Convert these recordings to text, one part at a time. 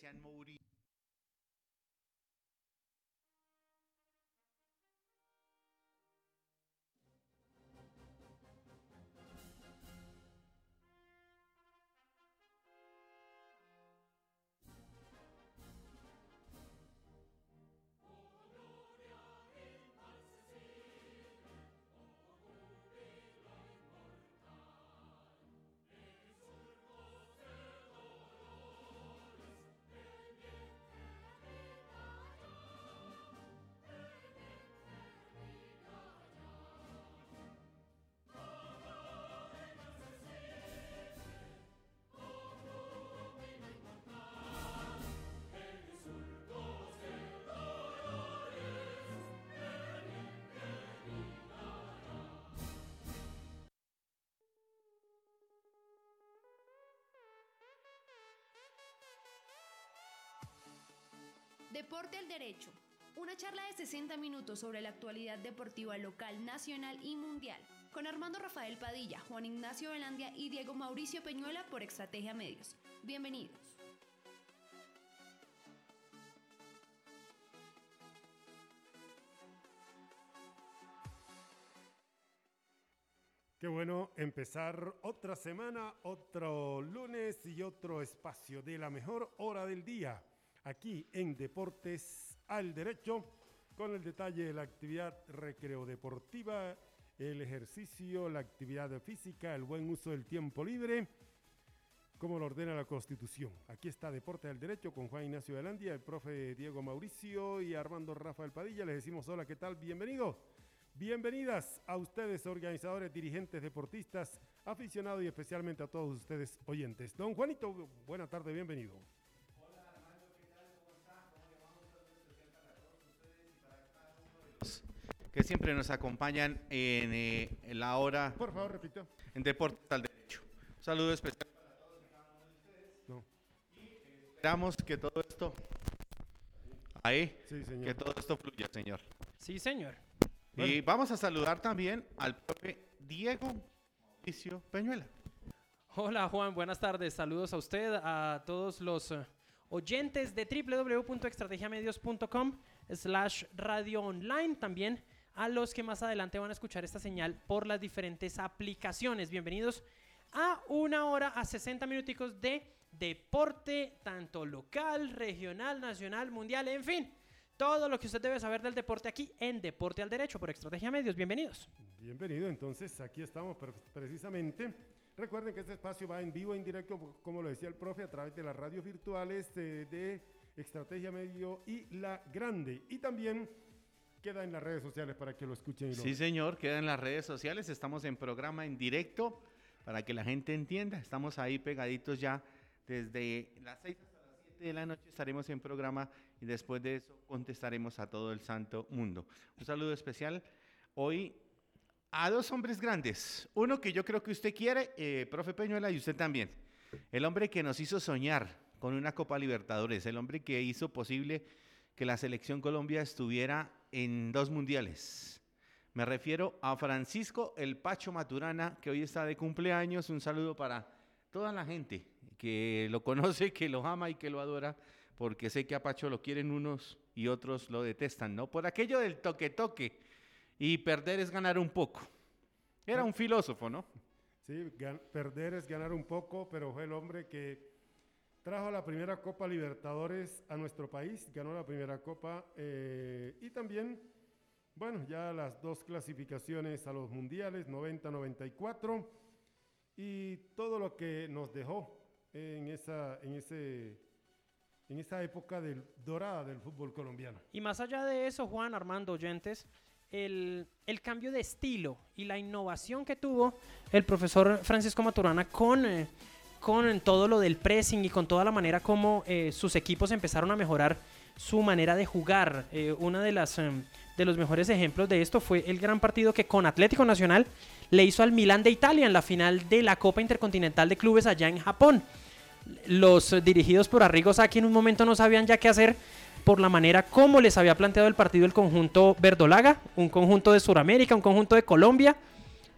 sean Mourinho. Deporte al Derecho. Una charla de 60 minutos sobre la actualidad deportiva local, nacional y mundial. Con Armando Rafael Padilla, Juan Ignacio Velandia y Diego Mauricio Peñuela por Estrategia Medios. Bienvenidos. Qué bueno empezar otra semana, otro lunes y otro espacio de la mejor hora del día aquí en Deportes al Derecho, con el detalle de la actividad recreo deportiva, el ejercicio, la actividad física, el buen uso del tiempo libre, como lo ordena la Constitución. Aquí está Deportes al Derecho con Juan Ignacio Velandia, el profe Diego Mauricio y Armando Rafael Padilla. Les decimos hola, ¿qué tal? Bienvenidos. Bienvenidas a ustedes, organizadores, dirigentes, deportistas, aficionados y especialmente a todos ustedes oyentes. Don Juanito, buena tarde, bienvenido. Que siempre nos acompañan en, eh, en la hora Por favor, repito. en Deportes al Derecho. Un saludo especial para todos y cada uno de ustedes. No. Esperamos que todo esto, ahí, Sí, señor. que todo esto fluya, señor. Sí, señor. Y vamos a saludar también al profe Diego Mauricio Peñuela. Hola Juan, buenas tardes. Saludos a usted, a todos los eh, oyentes de www.estrategiamedios.com slash radio online. También a los que más adelante van a escuchar esta señal por las diferentes aplicaciones. Bienvenidos a una hora, a 60 minuticos de deporte, tanto local, regional, nacional, mundial, en fin. Todo lo que usted debe saber del deporte aquí en Deporte al Derecho por Estrategia Medios. Bienvenidos. Bienvenido, entonces aquí estamos pre- precisamente. Recuerden que este espacio va en vivo, en directo, como lo decía el profe, a través de las radios virtuales eh, de Estrategia Medio y La Grande. Y también queda en las redes sociales para que lo escuchen y lo Sí, señor, queda en las redes sociales. Estamos en programa en directo para que la gente entienda. Estamos ahí pegaditos ya desde las 6 hasta las 7 de la noche. Estaremos en programa y después de eso contestaremos a todo el santo mundo. Un saludo especial hoy a dos hombres grandes. Uno que yo creo que usted quiere, eh, profe Peñuela, y usted también. El hombre que nos hizo soñar con una Copa Libertadores. El hombre que hizo posible que la selección Colombia estuviera en dos mundiales. Me refiero a Francisco El Pacho Maturana, que hoy está de cumpleaños. Un saludo para toda la gente que lo conoce, que lo ama y que lo adora, porque sé que a Pacho lo quieren unos y otros lo detestan, ¿no? Por aquello del toque-toque y perder es ganar un poco. Era un filósofo, ¿no? Sí, perder es ganar un poco, pero fue el hombre que trajo la primera Copa Libertadores a nuestro país, ganó la primera Copa eh, y también, bueno, ya las dos clasificaciones a los mundiales, 90-94, y todo lo que nos dejó en esa, en ese, en esa época del, dorada del fútbol colombiano. Y más allá de eso, Juan, Armando, oyentes, el, cambio de estilo y la innovación que tuvo el profesor Francisco Maturana con, eh, con todo lo del pressing y con toda la manera como eh, sus equipos empezaron a mejorar su manera de jugar. Eh, uno de, las, em, de los mejores ejemplos de esto fue el gran partido que con Atlético Nacional le hizo al Milan de Italia en la final de la Copa Intercontinental de Clubes allá en Japón los dirigidos por Arrigo Sacchi en un momento no sabían ya qué hacer por la manera como les había planteado el partido el conjunto verdolaga, un conjunto de Sudamérica, un conjunto de Colombia,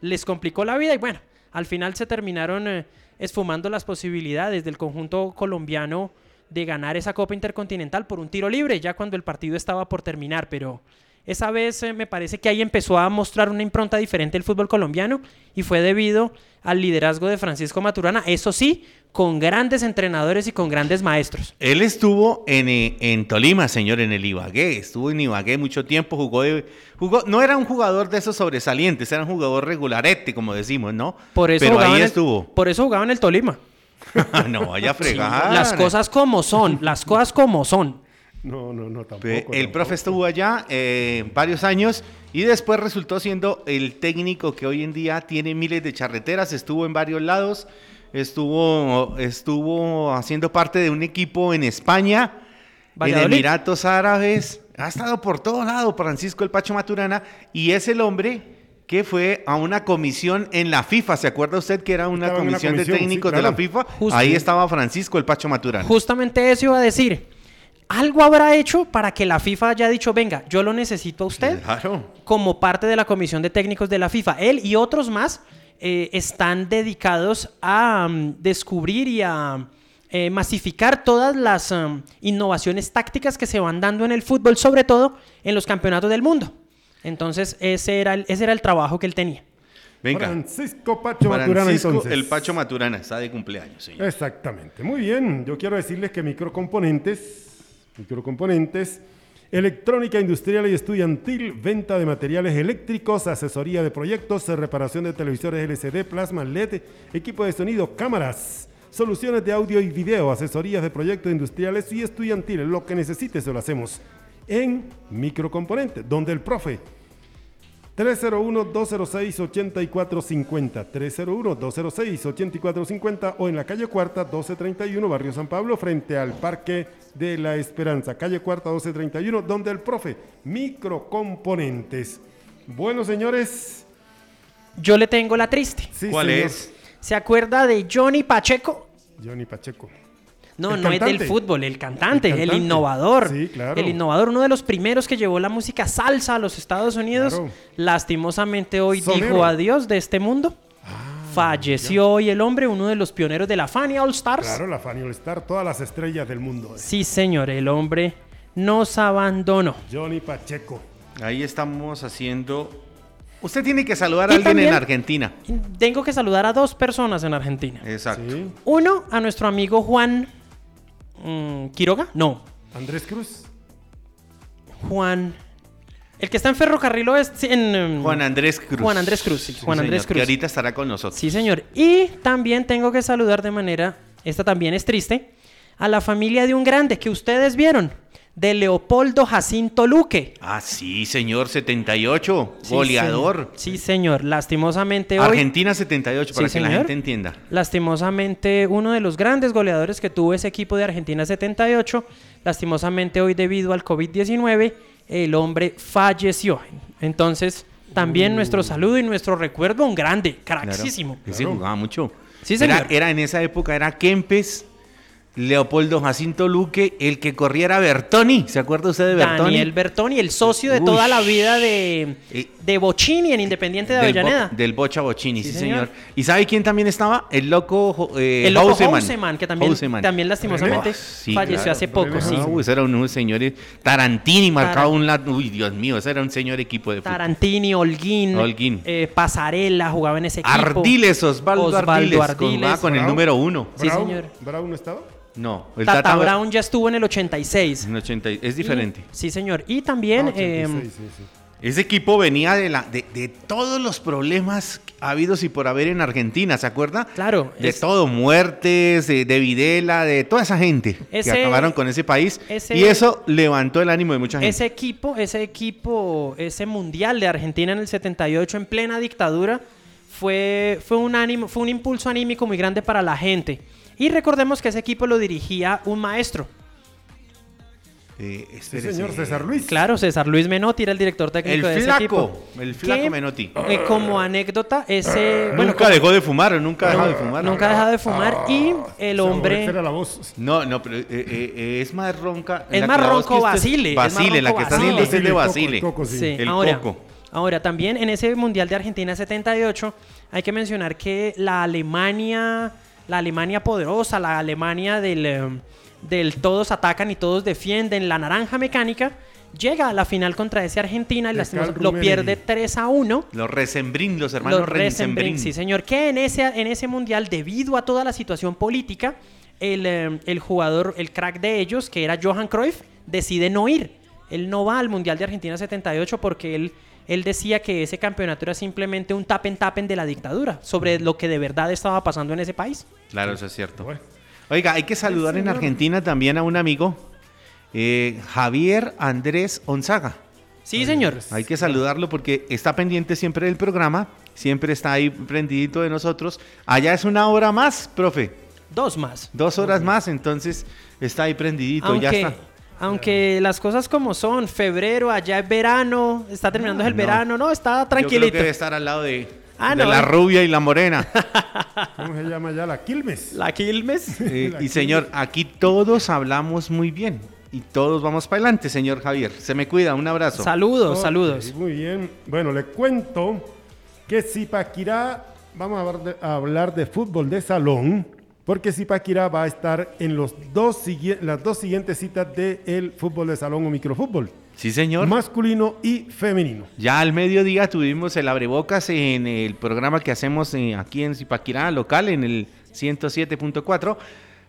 les complicó la vida y bueno, al final se terminaron eh, esfumando las posibilidades del conjunto colombiano de ganar esa Copa Intercontinental por un tiro libre, ya cuando el partido estaba por terminar, pero esa vez eh, me parece que ahí empezó a mostrar una impronta diferente el fútbol colombiano y fue debido al liderazgo de Francisco Maturana, eso sí, con grandes entrenadores y con grandes maestros. Él estuvo en, eh, en Tolima, señor, en el Ibagué. Estuvo en Ibagué mucho tiempo, jugó, de- jugó no era un jugador de esos sobresalientes, era un jugador regularete, como decimos, ¿no? Por eso Pero ahí el- estuvo. Por eso jugaba en el Tolima. no vaya a Sí, fregar. las cosas como son, las cosas como son. No, no, no, tampoco. El tampoco. profe estuvo allá eh, varios años y después resultó siendo el técnico que hoy en día tiene miles de charreteras, estuvo en varios lados, estuvo, estuvo haciendo parte de un equipo en España, en Valladolid. Emiratos Árabes, ha estado por todo lado Francisco el Pacho Maturana y es el hombre que fue a una comisión en la FIFA, ¿se acuerda usted que era una en comisión, de sí, técnicos de la. FIFA? Justo. Ahí estaba Francisco el Pacho Maturana. Justamente eso iba a decir. Algo habrá hecho para que la FIFA haya dicho, venga, yo lo necesito a usted Claro. como parte de la comisión de técnicos de la FIFA. Él y otros más eh, están dedicados a mm, descubrir y a eh, masificar todas las mm, innovaciones tácticas que se van dando en el fútbol, sobre todo en los campeonatos del mundo. Entonces, ese era el, ese era el trabajo que él tenía. Venga. Francisco Pacho Maturana, Francisco, entonces. el Pacho Maturana está de cumpleaños, señor. Exactamente. Muy bien. Yo quiero decirles que microcomponentes, microcomponentes, electrónica industrial y estudiantil, venta de materiales eléctricos, asesoría de proyectos, reparación de televisores LCD, plasma LED, equipo de sonido, cámaras, soluciones de audio y video, asesorías de proyectos industriales y estudiantiles. Lo que necesites se lo hacemos en microcomponentes, donde el profe 301-206-8450, 301-206-8450 o en la calle Cuarta 1231, Barrio San Pablo, frente al Parque de la Esperanza, calle Cuarta 1231, donde el profe, microcomponentes. Bueno, señores, Yo le tengo la triste. sí, ¿Cuál señor. es? ¿Se acuerda de Johnny Pacheco? Johnny Pacheco. No, El no es del fútbol, el cantante, El innovador. Sí, claro. El innovador, uno de los primeros que llevó la música salsa a los Estados Unidos. Claro. Lastimosamente hoy Sonero. dijo adiós de este mundo. Falleció hoy el hombre, uno de los pioneros de la Fania All Stars. Claro, la Fanny All Star, todas las estrellas del mundo. Sí, señor, el hombre nos abandonó. Johnny Pacheco. Ahí estamos haciendo. Usted tiene que saludar Y a alguien en Argentina. Tengo que saludar a dos personas en Argentina. Exacto. Sí. Uno, a nuestro amigo Juan mm, Quiroga. No, Andrés Cruz. Juan. El que está en Ferrocarril Oeste. En, mm, Juan Andrés Cruz. Juan Andrés Cruz, sí, Juan Andrés Cruz. Que ahorita estará con nosotros. Sí, señor. Y también tengo que saludar de manera, esta también es triste, a la familia de un grande que ustedes vieron, de Leopoldo Jacinto Luque. Ah, sí, señor, 78. Sí, goleador. señor. Sí, señor. Lastimosamente hoy, Argentina 78, para Sí, que la señor. gente entienda. lastimosamente uno de los grandes goleadores que tuvo ese equipo de Argentina 78, lastimosamente hoy debido al COVID-19, el hombre falleció. Entonces, también nuestro saludo y nuestro recuerdo a un grande, Claro. craxísimo. Se jugaba mucho. Sí, Era- señor. Era, en esa época, era Kempes, Leopoldo Jacinto Luque, el que corría era Bertoni. ¿Se acuerda usted de Bertoni? Daniel Bertoni, el socio de Uy. toda la vida de, Eh, de Bochini en Independiente de del, Bo- Avellaneda. del Bocha Bochini, sí, Sí, señor. señor. ¿Y sabe quién también estaba? El loco, eh, el loco Houseman. Houseman, que también, Houseman. también lastimosamente Ah, sí, falleció claro. hace poco. Sí. Ah, uy, ese era un, un señor. eh, Tarantini marcaba un lado. Uy, Dios mío, ese era un señor equipo de fútbol. Tarantini, Holguín, Holguín. eh, Pasarela jugaba en ese equipo. Ardiles, Osvaldo, Osvaldo Ardiles. con- ah, con el Bravo. número uno. Sí, señor. ¿Brown no estaba? No, el Tata, Tata, Brown ya estuvo en el 86. en 80, es Y- diferente. sí, señor. Y también... Ah, 86, eh, sí, sí. Ese equipo venía de, la, de, de todos los problemas habidos y por haber en Argentina, ¿se acuerda? Claro, De es- todo, muertes, de, de Videla, de toda esa gente Ese- que acabaron con ese país. ese- y eso levantó el ánimo de mucha gente. Ese equipo, ese equipo, ese mundial de Argentina en el 78 en plena dictadura fue, fue, un ánimo, fue un impulso anímico muy grande para la gente. Y recordemos que ese equipo lo dirigía un maestro. Eh, Sí, espérese. señor César Luis. Claro, César Luis Menotti era el director El técnico de ese equipo. flaco, el flaco Que, Menotti. eh, como anécdota, ese... bueno, nunca como- dejó de fumar, nunca dejó de fumar. nunca ha dejado de fumar y el Esa hombre... era la voz. No, no, pero eh, eh, eh, es más ronca. Es más ronco Basile, es Basile, la que está haciendo usted de el el Basile. coco, sí. Sí, El ahora, coco. ahora también en ese Mundial de Argentina 78 hay que mencionar que la Alemania, la Alemania poderosa, la Alemania del, eh, del todos atacan y todos defienden, la naranja mecánica, llega a la final contra ese Argentina y lo pierde 3 a 1. Los Resembrín, los hermanos Los Resembrin, Resembrín. sí señor, que en ese, en ese mundial, debido a toda la situación política, el, eh, el jugador, el crack de ellos, que era Johan Cruyff, decide no ir. Él no va al Mundial de Argentina 78 porque él, él decía que ese campeonato era simplemente un tapen-tapen de la dictadura sobre lo que de verdad estaba pasando en ese país. Claro, eso es cierto. Bueno. Oiga, hay que saludar en. Argentina también a un amigo, eh, Javier Andrés Onzaga. Sí, señor. Hay que saludarlo porque está pendiente siempre del programa, siempre está ahí prendidito de nosotros. Allá es una hora más, profe, Dos más. dos horas más, entonces está ahí prendidito, ya está. Aunque las cosas como son, febrero, allá es verano, está terminando el no. verano, no, está Yo creo tranquilito. que debe estar al lado de, Ah, de no, la eh. rubia y la morena. ¿Cómo se llama ya? La Quilmes. La Quilmes. Eh, y señor, aquí todos hablamos muy bien y todos vamos para adelante, señor Javier. Se me cuida, un abrazo. Saludos, saludos. Muy bien. Bueno, le cuento que Zipaquirá, vamos a hablar de, a hablar de fútbol de salón, porque Zipaquirá va a estar en los dos, las dos siguientes citas del fútbol de salón o microfútbol, Sí, señor. masculino y femenino. Ya al mediodía tuvimos el abrebocas en el programa que hacemos eh, aquí en Zipaquirá, local, en el 107.4.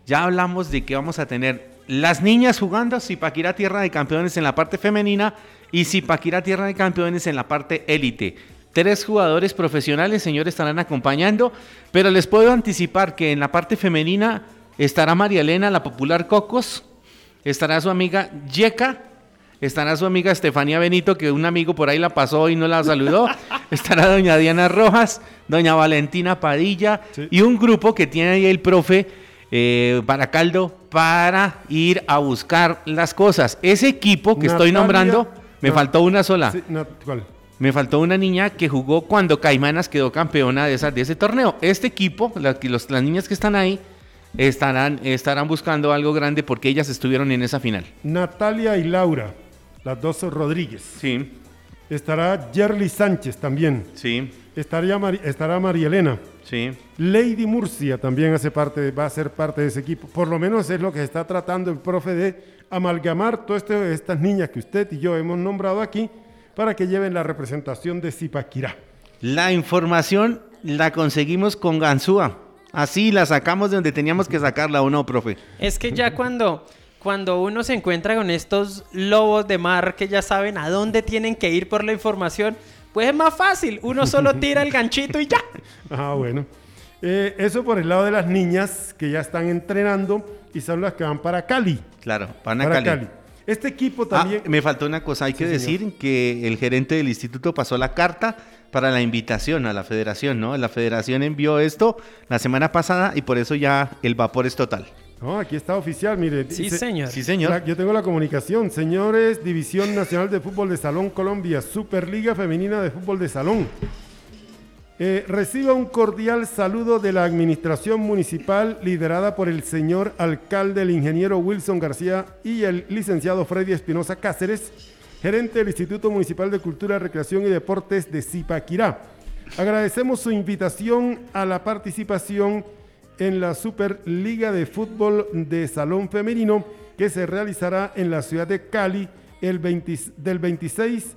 Ya hablamos de que vamos a tener las niñas jugando Zipaquirá Tierra de Campeones en la parte femenina y Zipaquirá Tierra de Campeones en la parte élite. Tres jugadores profesionales, señores, estarán acompañando, pero les puedo anticipar que en la parte femenina estará María Elena, la popular Cocos, estará su amiga Yeka, estará su amiga Estefanía Benito, que un amigo por ahí la pasó y no la saludó, estará doña Diana Rojas, doña Valentina Padilla Sí. y un grupo que tiene ahí el profe eh, Baracaldo para ir a buscar las cosas. Ese equipo que estoy nombrando, me no. faltó una sola. Sí, no, ¿cuál? Me faltó una niña que jugó cuando Caimanas quedó campeona de, esa, de ese torneo. Este equipo, la los- las niñas que están ahí, estarán, estarán buscando algo grande porque ellas estuvieron en esa final. Natalia y Laura, las dos Rodríguez. Sí, Estará Yerly Sánchez también. sí, Estaría estará María Elena. sí. Lady Murcia también hace parte, va a ser parte de ese equipo. Por lo menos es lo que está tratando el profe de amalgamar todas este- estas niñas que usted y yo hemos nombrado aquí para que lleven la representación de Zipaquirá. La información la conseguimos con Ganzúa. Así la sacamos de donde teníamos que sacarla, ¿o no, profe? Es que ya cuando, cuando uno se encuentra con estos lobos de mar que ya saben a dónde tienen que ir por la información, pues es más fácil. Uno solo tira el ganchito y ya. Ah, bueno. Eh, eso por el lado de las niñas que ya están entrenando y son las que van para Cali. Claro, Pana Para Cali. Cali. Este equipo Ah, también... me faltó una cosa, hay que decir que el gerente del instituto pasó la carta para la invitación a la federación, ¿no? La federación envió esto la semana pasada y por eso ya el vapor es total. No, aquí está oficial, mire. Sí, señor. Sí, señor. La- yo tengo la comunicación. Señores, División Nacional de Fútbol de Salón Colombia, Superliga Femenina de Fútbol de Salón. Eh, reciba un cordial saludo de la administración municipal liderada por el señor alcalde, el ingeniero Wilson García y el licenciado Freddy Espinosa Cáceres, gerente del Instituto Municipal de Cultura, Recreación y Deportes de Zipaquirá. Agradecemos su invitación a la participación en la Superliga de Fútbol de Salón Femenino que se realizará en la ciudad de Cali el 20 del 26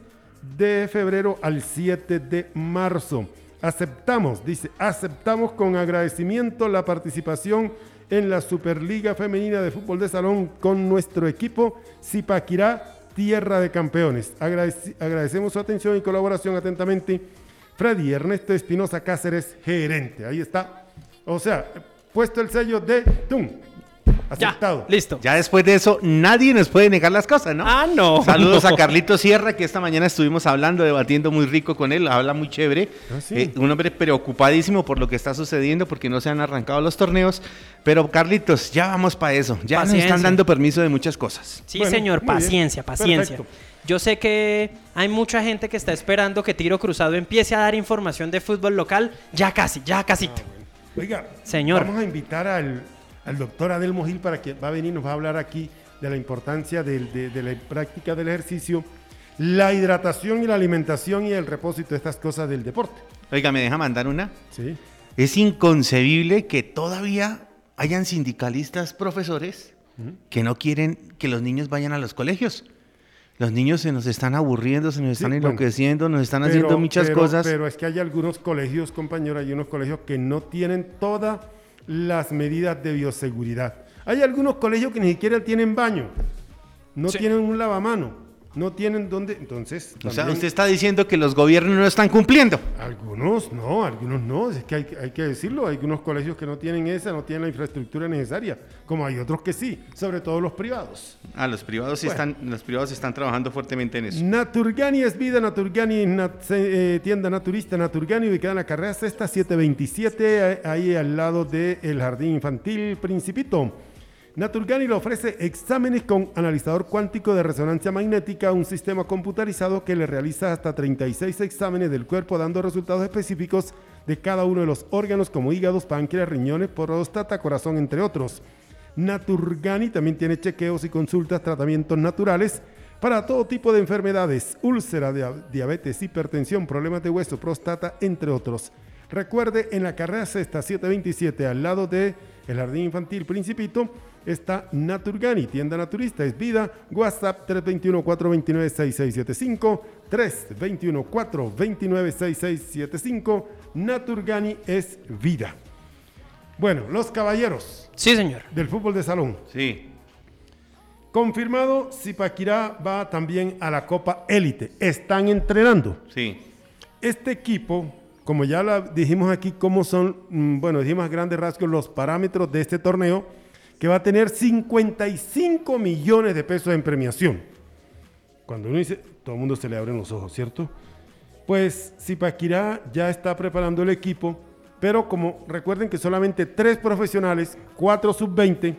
de febrero al 7 de marzo. Aceptamos, dice, aceptamos con agradecimiento la participación en la Superliga Femenina de Fútbol de Salón con nuestro equipo Zipaquirá, Tierra de Campeones. Agradec- agradecemos su atención y colaboración atentamente. Freddy Ernesto Espinosa Cáceres, gerente. Ahí está. O sea, puesto el sello de ¡tum! Ya, Aceptado. listo. Ya después de eso, nadie nos puede negar las cosas, ¿no? Ah, no. Saludos no. a Carlito Sierra, que esta mañana estuvimos hablando, debatiendo muy rico con él, habla muy chévere. Ah, sí. Eh, un hombre preocupadísimo por lo que está sucediendo, porque no se han arrancado los torneos. Pero Carlitos, ya vamos para eso. Ya nos Paciencia. están dando permiso de muchas cosas. Sí, Bueno, señor, bien. paciencia, paciencia. Perfecto. Yo sé que hay mucha gente que está esperando que Tiro Cruzado empiece a dar información de fútbol local. Ya casi, ya casi. Oiga, Señor. vamos a invitar al, al doctor Adelmo Gil para que va a venir y nos va a hablar aquí de la importancia del- de, de la práctica del ejercicio, la hidratación y la alimentación y el reposo y todas estas cosas del deporte. Oiga, ¿me deja mandar una? ¿sí? Es inconcebible que todavía hayan sindicalistas profesores que no quieren que los niños vayan a los colegios. Los niños se nos están aburriendo, se nos están enloqueciendo, nos están haciendo muchas pero- cosas. Pero es que hay algunos colegios, compañero, hay unos colegios que no tienen todas las medidas de bioseguridad. Hay algunos colegios que ni siquiera tienen baño, no Sí. tienen un lavamano, no tienen dónde. Entonces, o sea, usted está diciendo que los gobiernos no están cumpliendo. Algunos no, algunos no, es que hay, que- hay que decirlo, hay algunos colegios que no tienen esa, no tienen la infraestructura necesaria, como hay otros que sí, sobre todo los privados. Ah, los privados sí Bueno. están, los privados están trabajando fuertemente en eso. Naturgani es vida, Naturgani nat- eh, tienda naturista, Naturgani ubicada en la carrera sexta 727, eh, ahí al lado del jardín infantil Principito. Naturgani le ofrece exámenes con analizador cuántico de resonancia magnética, un sistema computarizado que le realiza hasta 36 exámenes del cuerpo dando resultados específicos de cada uno de los órganos como hígados, páncreas, riñones, próstata, corazón, entre otros. Naturgani también tiene chequeos y consultas, tratamientos naturales para todo tipo de enfermedades, úlcera, dia- diabetes, hipertensión, problemas de hueso, próstata, entre otros. Recuerde, en la carrera sexta 727, al lado de el Jardín Infantil Principito, está Naturgani, tienda naturista, es vida, WhatsApp 321-429-6675, 321-429-6675, Naturgani es vida. Bueno, los caballeros Sí, señor. del fútbol de salón. Sí. Confirmado, Zipaquirá va también a la Copa Élite. Están entrenando. Sí. Este equipo, como ya la dijimos aquí, cómo son, mm, bueno, dijimos a grandes rasgos los parámetros de este torneo, que va a tener 55 millones de pesos en premiación. Cuando uno dice, todo el mundo se le abren los ojos, ¿cierto? Pues Zipaquirá ya está preparando el equipo, pero como recuerden que solamente tres profesionales, cuatro sub-20,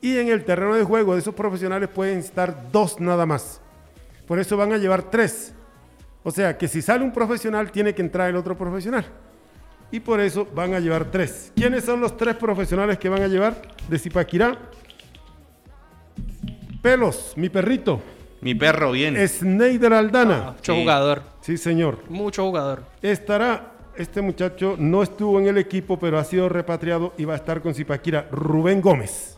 y en el terreno de juego de esos profesionales pueden estar dos nada más. Por eso van a llevar tres. O sea que si sale un profesional, tiene que entrar el otro profesional. Y por eso van a llevar tres. ¿Quiénes son los tres profesionales que van a llevar de Zipaquirá? Pelos, mi perrito. Mi perro, bien. Sneider Aldana. Mucho Sí. jugador. Sí, señor. Mucho jugador. Estará, este muchacho no estuvo en el equipo, pero ha sido repatriado y va a estar con Zipaquirá. Rubén Gómez.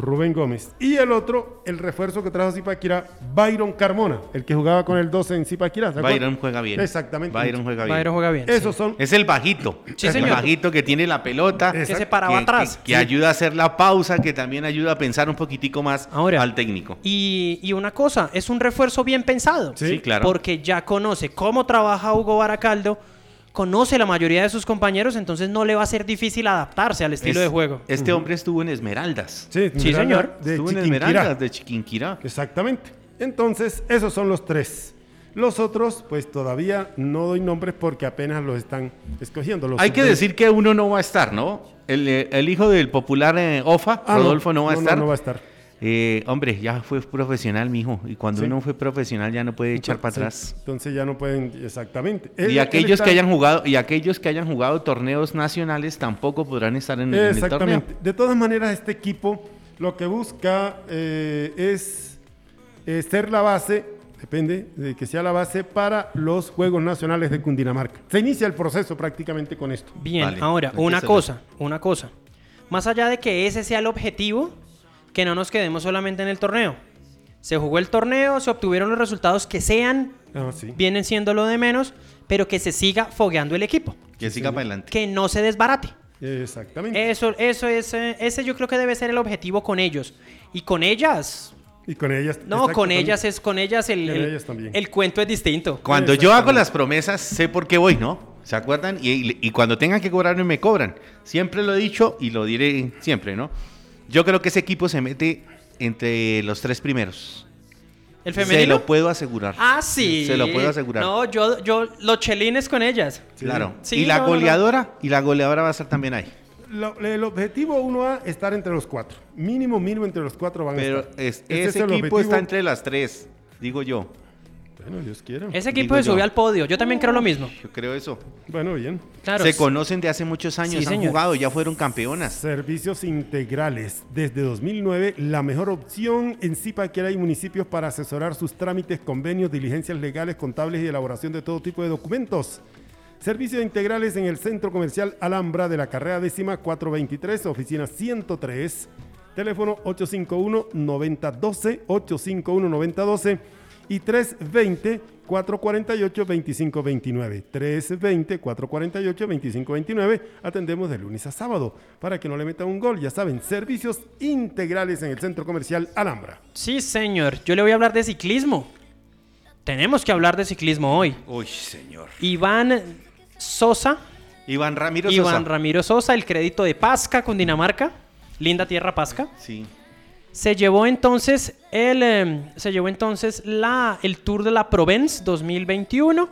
Rubén Gómez. Y el otro, el refuerzo que trajo Zipaquirá, Byron Carmona, el que jugaba con el 12 en Zipaquirá. Byron juega bien. Exactamente. Byron juega bien. Byron juega bien. Esos sí. son Es el bajito. Sí, el bajito que tiene la pelota. Es- que se Exacto. paraba que, atrás. que- que ayuda a hacer la pausa, que también ayuda a pensar un poquitico más Ahora. al técnico. Y, y una cosa, es un refuerzo bien pensado. Sí. Sí, claro. Porque ya conoce cómo trabaja Hugo Baracaldo, conoce la mayoría de sus compañeros, entonces no le va a ser difícil adaptarse al estilo Es- de juego. Este hombre estuvo en Esmeraldas. Sí, Sí, señor. De estuvo en. Esmeraldas de Chiquinquirá. Exactamente. Entonces, esos son los tres. Los otros, pues todavía no doy nombres porque apenas los están escogiendo. Los Hay que sub-20. decir que uno no va a estar, ¿no? El, eh, el hijo del popular eh, OFA, Ah, Rodolfo, no, va a no, estar. No, va a estar. Eh, hombre, ya fue profesional, mijo. Y cuando Sí. uno fue profesional ya no puede echar para Sí, atrás. Entonces ya no pueden, exactamente. Él- Y aquellos está- que hayan jugado y aquellos que hayan jugado torneos nacionales tampoco podrán estar en, en el torneo. Exactamente. De todas maneras, este equipo lo que busca eh, es eh, ser la base, depende de que sea la base para los Juegos Nacionales de Cundinamarca. Se inicia el proceso prácticamente con esto. Bien, Vale, ahora, una cosa, una cosa. Más allá de que ese sea el objetivo, que no nos quedemos solamente en el torneo. Se jugó el torneo, se obtuvieron los resultados que sean, Ah, sí. vienen siendo lo de menos, pero que se siga fogueando el equipo, Que siga para adelante. que no se desbarate. Exactamente. Eso, eso es, eh, ese yo creo que debe ser el objetivo con ellos. Y con ellas, Y con ellas. no, exacto, con ellas es, con ellas el, Con el- ellas también. el cuento es distinto. Cuando yo hago las promesas, sé por qué voy, ¿no? ¿Se acuerdan? Y, y- y cuando tengan que cobrarme, me cobran. Siempre lo he dicho y lo diré siempre, ¿no? Yo creo que ese equipo se mete entre los tres primeros. El Se femenino. lo puedo asegurar. Ah, sí. Se lo puedo asegurar. No, yo, yo, los chelines con ellas. Claro. Sí, y la no, no, no. goleadora, y la goleadora va a estar también ahí. Lo- el objetivo 1A es estar entre los cuatro. Mínimo, mínimo entre los cuatro van a Pero estar. es- es ese equipo está entre las tres, digo yo. Bueno, Dios quiera. Ese equipo Digo se subió yo. al podio. Yo también creo lo mismo. Yo creo eso. Bueno, bien. Claro. Se conocen de hace muchos años, Sí, han señor. jugado, ya fueron campeonas. Servicios integrales. Desde 2009, la mejor opción en Zipaquera y municipios para asesorar sus trámites, convenios, diligencias legales, contables y elaboración de todo tipo de documentos. Servicios integrales en el Centro Comercial Alhambra de la carrera décima 423, oficina 103. Teléfono 851-9012, 851-9012 y 320-448-2529. 320-448-2529. Atendemos de lunes a sábado para que no le metan un gol. Ya saben, servicios integrales en el Centro Comercial Alhambra. Sí, señor. Yo le voy a hablar de ciclismo. Tenemos que hablar de ciclismo hoy. Uy, señor. Iván Sosa. Iván Ramiro Iván Sosa. Ramiro Sosa, el crédito de Pasca, Cundinamarca. Linda tierra Pasca. Sí. Se llevó entonces el, eh, se llevó entonces la, el Tour de la Provence 2021.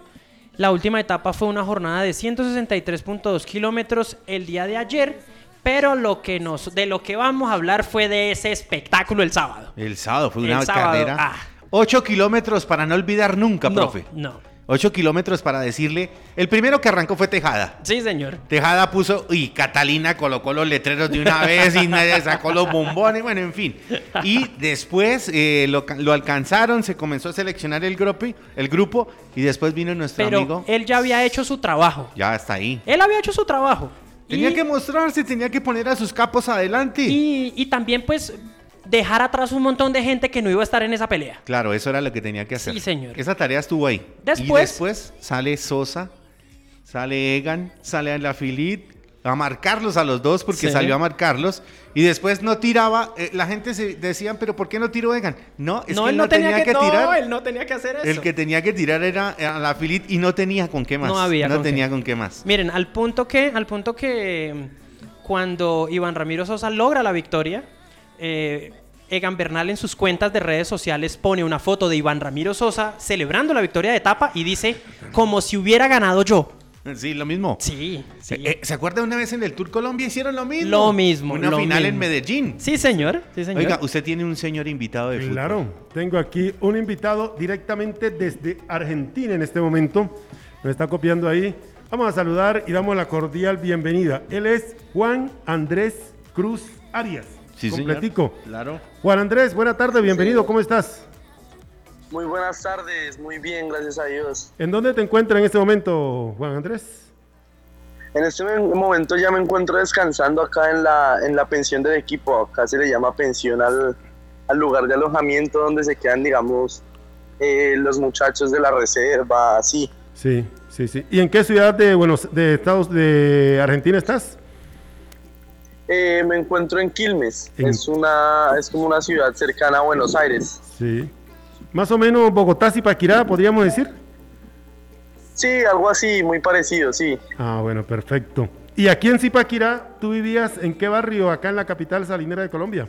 La última etapa fue una jornada de 163.2 kilómetros el día de ayer. Pero lo que nos, de lo que vamos a hablar fue de ese espectáculo el sábado. El sábado fue El una sábado, carrera. ah. Ocho kilómetros para no olvidar nunca, No, profe. no. Ocho kilómetros para decirle. El primero que arrancó fue Tejada. Sí, señor. Tejada puso, y Catalina colocó los letreros de una vez y nadie sacó los bombones, bueno, en fin. Y después eh, lo, lo alcanzaron, se comenzó a seleccionar el grupo, el grupo y después vino nuestro Pero amigo. él ya había hecho su trabajo. Ya está ahí. Él había hecho su trabajo. Tenía y, que mostrarse, tenía que poner a sus capos adelante. y, y también, pues, dejar atrás un montón de gente que no iba a estar en esa pelea. Claro, eso era lo que tenía que hacer. Sí, señor. Esa tarea estuvo ahí. Después- y después sale Sosa, sale Egan, sale la Filit a marcarlos a los dos porque Sí. salió a marcarlos y después no tiraba. eh, la gente se decían, pero ¿por qué no tiró Egan? No, es no, que él no tenía, que, no, tirar. él no tenía que hacer eso. El que tenía que tirar era a la Filit y no tenía con qué más. No había con tenía qué. con qué más. Miren, al punto que, al punto que cuando Iván Ramiro Sosa logra la victoria, eh, Egan Bernal en sus cuentas de redes sociales pone una foto de Iván Ramiro Sosa celebrando la victoria de etapa y dice, como si hubiera ganado yo. Sí, lo mismo. Sí, sí. Eh, eh, ¿Se acuerda una vez en el Tour Colombia hicieron lo mismo? Lo mismo, Una lo final en mismo. Medellín. Sí, señor. Sí, señor. Oiga, usted tiene un señor invitado de fútbol. Claro, tengo aquí un invitado directamente desde Argentina en este momento. Me está copiando ahí. Vamos a saludar y damos la cordial bienvenida. Él es Juan Andrés Cruz Arias. Sí, señor. completico. Claro. Juan Andrés, buena tarde, bienvenido. ¿Cómo estás? Muy buenas tardes, muy bien, gracias a Dios. ¿En dónde te encuentras en este momento, Juan Andrés? En este mo- momento ya me encuentro descansando acá en la, en la pensión del equipo. Acá se le llama pensión al, al lugar de alojamiento donde se quedan, digamos, eh, los muchachos de la reserva, así. Sí, sí, sí. ¿Y en qué ciudad de Buenos de Estados de Argentina estás? Eh, me encuentro en Quilmes, En- es, una, es como una ciudad cercana a Buenos Aires. Sí. Más o menos Bogotá, Zipaquirá, podríamos decir. Sí, algo así, muy parecido, sí. Ah, bueno, perfecto. ¿Y aquí en Zipaquirá, tú vivías en qué barrio acá en la capital salinera de Colombia?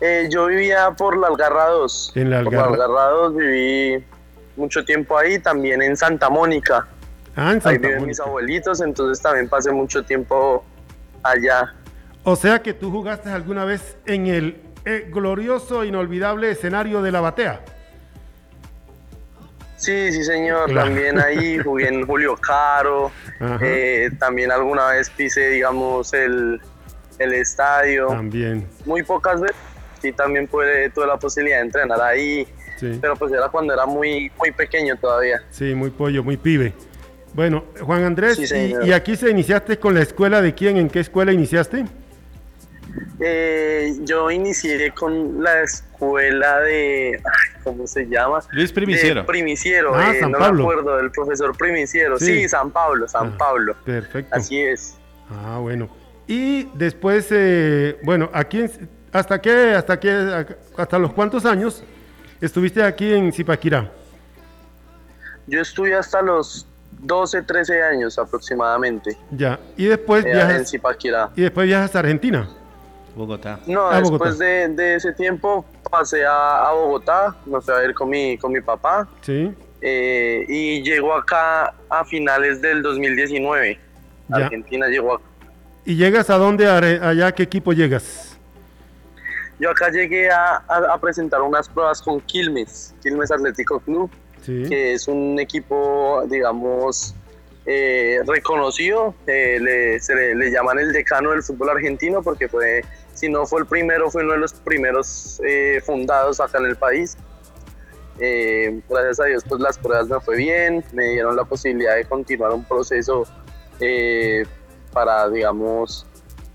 Eh, yo vivía por la Algarra 2. En la Por la Algarra. Algarra 2 viví mucho tiempo ahí, también en Santa Mónica. Ah, en Ahí Santa viven mis abuelitos, entonces también pasé mucho tiempo allá. O sea que tú jugaste alguna vez en el eh, glorioso inolvidable escenario de la batea. Sí, sí, señor. Claro. También ahí jugué en Julio Caro. Eh, también alguna vez pisé, digamos, el, el estadio. También. Muy pocas veces. Sí, también pude, tuve la posibilidad de entrenar ahí. Sí. Pero pues era cuando era muy, muy pequeño todavía. Sí, muy pollo, muy pibe. Bueno, Juan Andrés, Sí, y- aquí se iniciaste con la escuela de quién? ¿En qué escuela iniciaste? Eh, yo inicié con la escuela de... ay, ¿Cómo se llama? Luis De Primiciero. Primiciero, Ah, eh, San no Pablo. me acuerdo del profesor Primiciero. Sí. Sí, San Pablo, San Ah. Pablo. Perfecto. Así es. Ah, bueno. Y después, eh, bueno, aquí, ¿hasta qué, hasta qué, hasta los cuántos años estuviste aquí en Zipaquirá? Yo estuve hasta los 12, 13 años aproximadamente Ya. Y después eh, en viajas, Zipaquirá. y después viajas a Argentina. Bogotá. No, después Bogotá. de, de ese tiempo pasé a, a Bogotá, me fui a ver con mi, con mi papá Sí. eh, y llegó acá a finales del 2019. Ya. Argentina llegó acá. ¿Y llegas a dónde? Allá, ¿a qué equipo llegas? Yo acá llegué a, a- a presentar unas pruebas con Quilmes, Quilmes Atlético Club, Sí. que es un equipo, digamos, eh, reconocido, eh, le, se le, le llaman el decano del fútbol argentino porque fue, si no fue el primero, fue uno de los primeros eh, fundados acá en el país. Eh, gracias a Dios, pues las pruebas me fue bien, me dieron la posibilidad de continuar un proceso eh, para, digamos,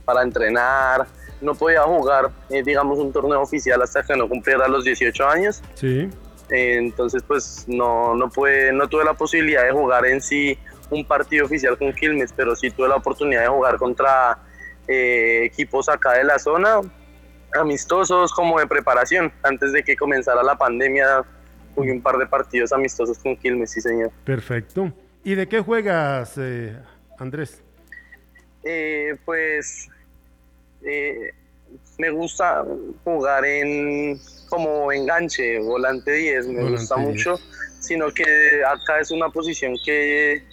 para entrenar, no podía jugar, eh, digamos, un torneo oficial hasta que no cumpliera los 18 años. Sí. Entonces, pues no, no, pude, no tuve la posibilidad de jugar en sí un partido oficial con Quilmes, pero sí tuve la oportunidad de jugar contra eh, equipos acá de la zona, amistosos como de preparación. Antes de que comenzara la pandemia, jugué un par de partidos amistosos con Quilmes, sí, señor. Perfecto. ¿Y de qué juegas, eh, Andrés? Eh, pues eh, me gusta jugar en como enganche, volante 10, me gusta mucho, sino que acá es una posición que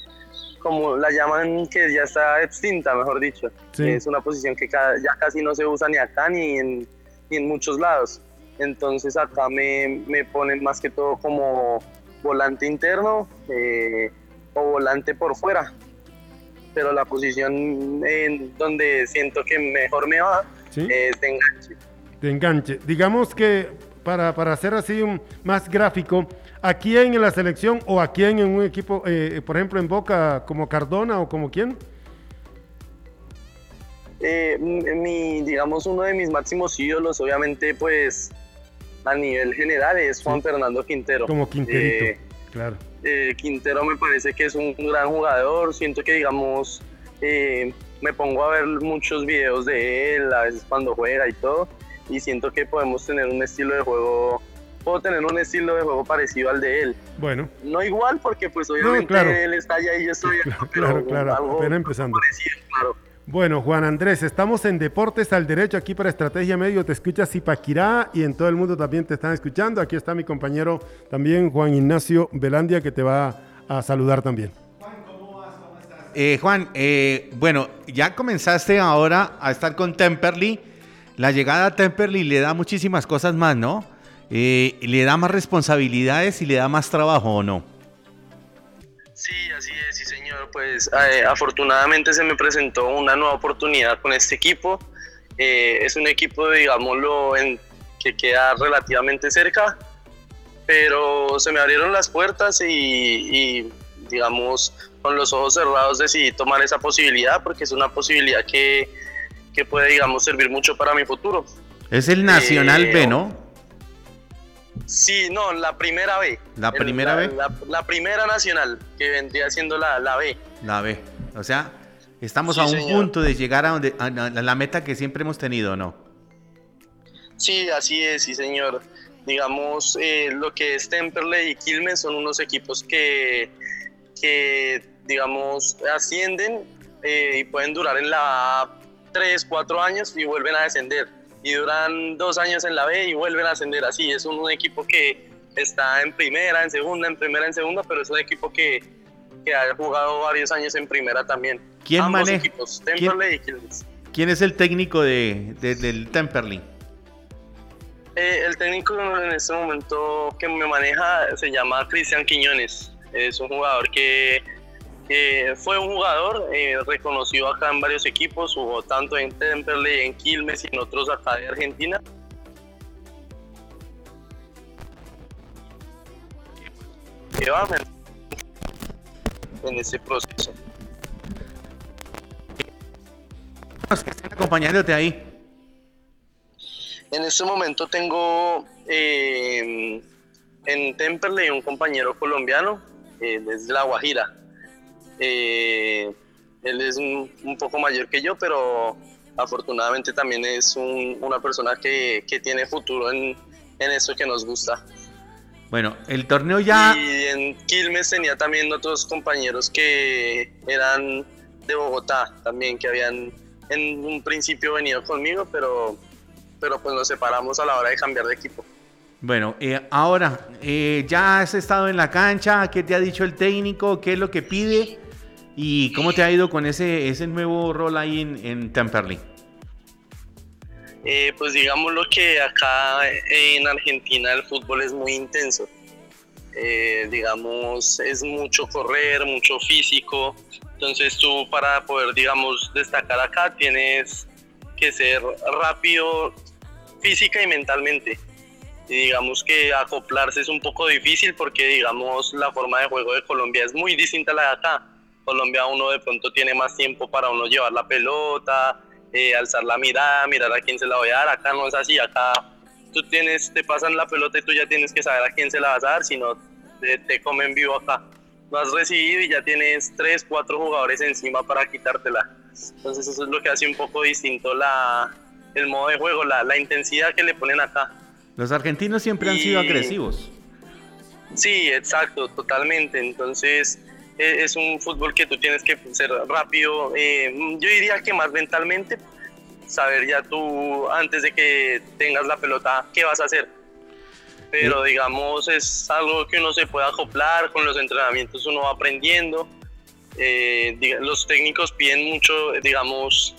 como la llaman que ya está extinta, mejor dicho. Es una posición que ya casi no se usa ni acá ni en, ni en muchos lados. Entonces acá me, me, ponen más que todo como volante interno eh, o volante por fuera. Pero la posición en donde siento que mejor me va es de enganche. De enganche. Digamos que para, para hacer así un, más gráfico, ¿A quién en la selección o a quién en un equipo, eh, por ejemplo, en Boca, como Cardona o como quién? Eh, mi, digamos, uno de mis máximos ídolos, obviamente, pues a nivel general, es Juan Fernando Quintero. Como Quinterito, eh, claro. Quintero me parece que es un gran jugador. Siento que, digamos, me pongo a ver muchos videos de él, a veces cuando juega y todo, y siento que podemos tener un estilo de juego puedo tener un estilo de juego parecido al de él. Bueno. No igual porque pues obviamente él está allá y yo estoy acá, Claro, claro, pero empezando. Bueno, Juan Andrés, estamos en Deportes al Derecho aquí para Estrategia Medio. Te escucha Zipaquirá y en todo el mundo también te están escuchando. Aquí está mi compañero también, Juan Ignacio Velandia, que te va a saludar también. Eh, Juan, eh, bueno, ya comenzaste ahora a estar con Temperley. La llegada a Temperley le da muchísimas cosas más, ¿no? Eh, ¿le da más responsabilidades y le da más trabajo o no? Sí, así es, sí señor. Pues afortunadamente se me presentó una nueva oportunidad con este equipo. Es un equipo, digámoslo, que queda relativamente cerca, pero se me abrieron las puertas y, digamos, con los ojos cerrados decidí tomar esa posibilidad porque es una posibilidad que, que puede, digamos, servir mucho para mi futuro. Es el Nacional B, ¿no? Sí, no, la primera B. ¿La primera B? La, primera nacional, que vendría siendo la, la, B. La B. O sea, estamos a un punto de llegar a, donde, a, la meta que siempre hemos tenido, ¿no? Sí, así es, sí, señor. Digamos, eh, lo que es Temperley y Quilmes son unos equipos que, que digamos, ascienden eh, y pueden durar en la 3, 4 años y vuelven a descender y duran dos años en la B y vuelven a ascender así. Es un, equipo que está en primera, en segunda, en primera, en segunda, pero es un equipo que, que ha jugado varios años en primera también. ¿Quién Ambos equipos, Temperley ¿Quién, y ¿Quién es el técnico de, del Temperley? Eh, el técnico en este momento que me maneja se llama Cristian Quiñones. Es un jugador que fue un jugador eh, reconocido acá en varios equipos, jugó tanto en Temperley, en Quilmes y en otros acá de Argentina. en ese proceso. que están acompañándote ahí? En este momento tengo eh, en Temperley un compañero colombiano eh, desde La Guajira. Eh, él es un, poco mayor que yo, pero afortunadamente también es una persona que, tiene futuro en, eso que nos gusta. Bueno, el torneo ya... Y en Quilmes tenía también otros compañeros que eran de Bogotá también, que habían en un principio venido conmigo, pero, pero pues nos separamos a la hora de cambiar de equipo. Bueno, eh, ahora, eh, ya has estado en la cancha, ¿qué te ha dicho el técnico? ¿Qué es lo que pide? ¿Y cómo te ha ido con ese, ese nuevo rol ahí en, en Temperley? Eh, pues digámoslo que acá en Argentina el fútbol es muy intenso. Eh, digamos, es mucho correr, mucho físico. Entonces tú para poder, digamos, destacar acá tienes que ser rápido física y mentalmente. Y digamos que acoplarse es un poco difícil porque, digamos, la forma de juego de Colombia es muy distinta a la de acá Colombia uno de pronto tiene más tiempo para uno llevar la pelota, eh, alzar la mirada, mirar a quién se la voy a dar. Acá no es así, acá tú tienes, te pasan la pelota y tú ya tienes que saber a quién se la vas a dar, si no te, te comen vivo acá. No has recibido y ya tienes tres, cuatro jugadores encima para quitártela. Entonces eso es lo que hace un poco distinto la, el modo de juego, la, la intensidad que le ponen acá. Los argentinos siempre han sido Y- agresivos. Sí, exacto, totalmente. Entonces es un fútbol que tú tienes que ser rápido. eh, yo diría que más mentalmente, saber ya tú antes de que tengas la pelota qué vas a hacer. Pero digamos es algo que uno se puede acoplar, con los entrenamientos uno va aprendiendo. Eh, los técnicos piden mucho, digamos,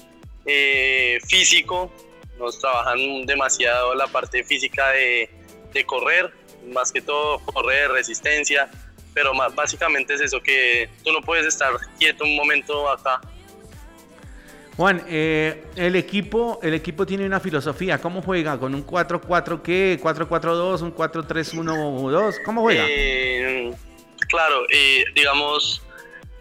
eh, físico, nos trabajan demasiado la parte física de, de correr, más que todo correr, resistencia, pero más, básicamente es eso, que tú no puedes estar quieto un momento acá. Juan, eh, el equipo, el equipo tiene una filosofía. ¿Cómo juega? ¿Con un 4-4 qué? ¿4-4-2? ¿Un 4-3-1-2? ¿Cómo juega? Eh, claro, eh, digamos,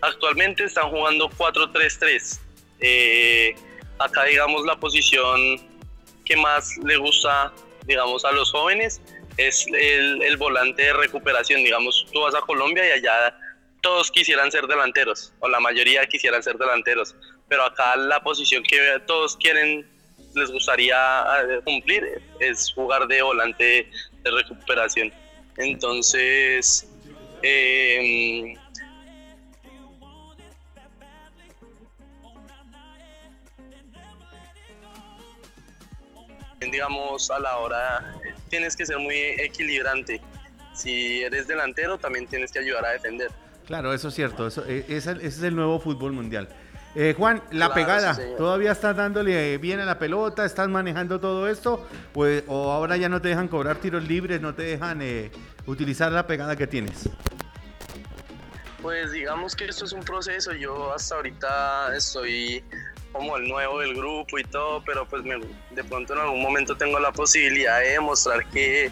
actualmente están jugando 4-3-3. Eh, acá, digamos, la posición que más le gusta, digamos, a los jóvenes es el, el volante de recuperación. Digamos, tú vas a Colombia y allá todos quisieran ser delanteros, o la mayoría quisieran ser delanteros, pero acá la posición que todos quieren, les gustaría eh, cumplir es jugar de volante de recuperación. Entonces, eh, digamos, a la hora tienes que ser muy equilibrante. Si eres delantero, también tienes que ayudar a defender. Claro, eso es cierto. Eso, eh, ese, es el nuevo fútbol mundial. Eh, Juan, la Claro, pegada, sí. ¿todavía estás dándole bien a la pelota? ¿Estás manejando todo esto? Pues, ¿O ahora ya no te dejan cobrar tiros libres? ¿No te dejan eh, utilizar la pegada que tienes? Pues digamos que esto es un proceso. Yo hasta ahorita estoy como el nuevo del grupo y todo, pero pues me- de pronto en algún momento tengo la posibilidad de demostrar que,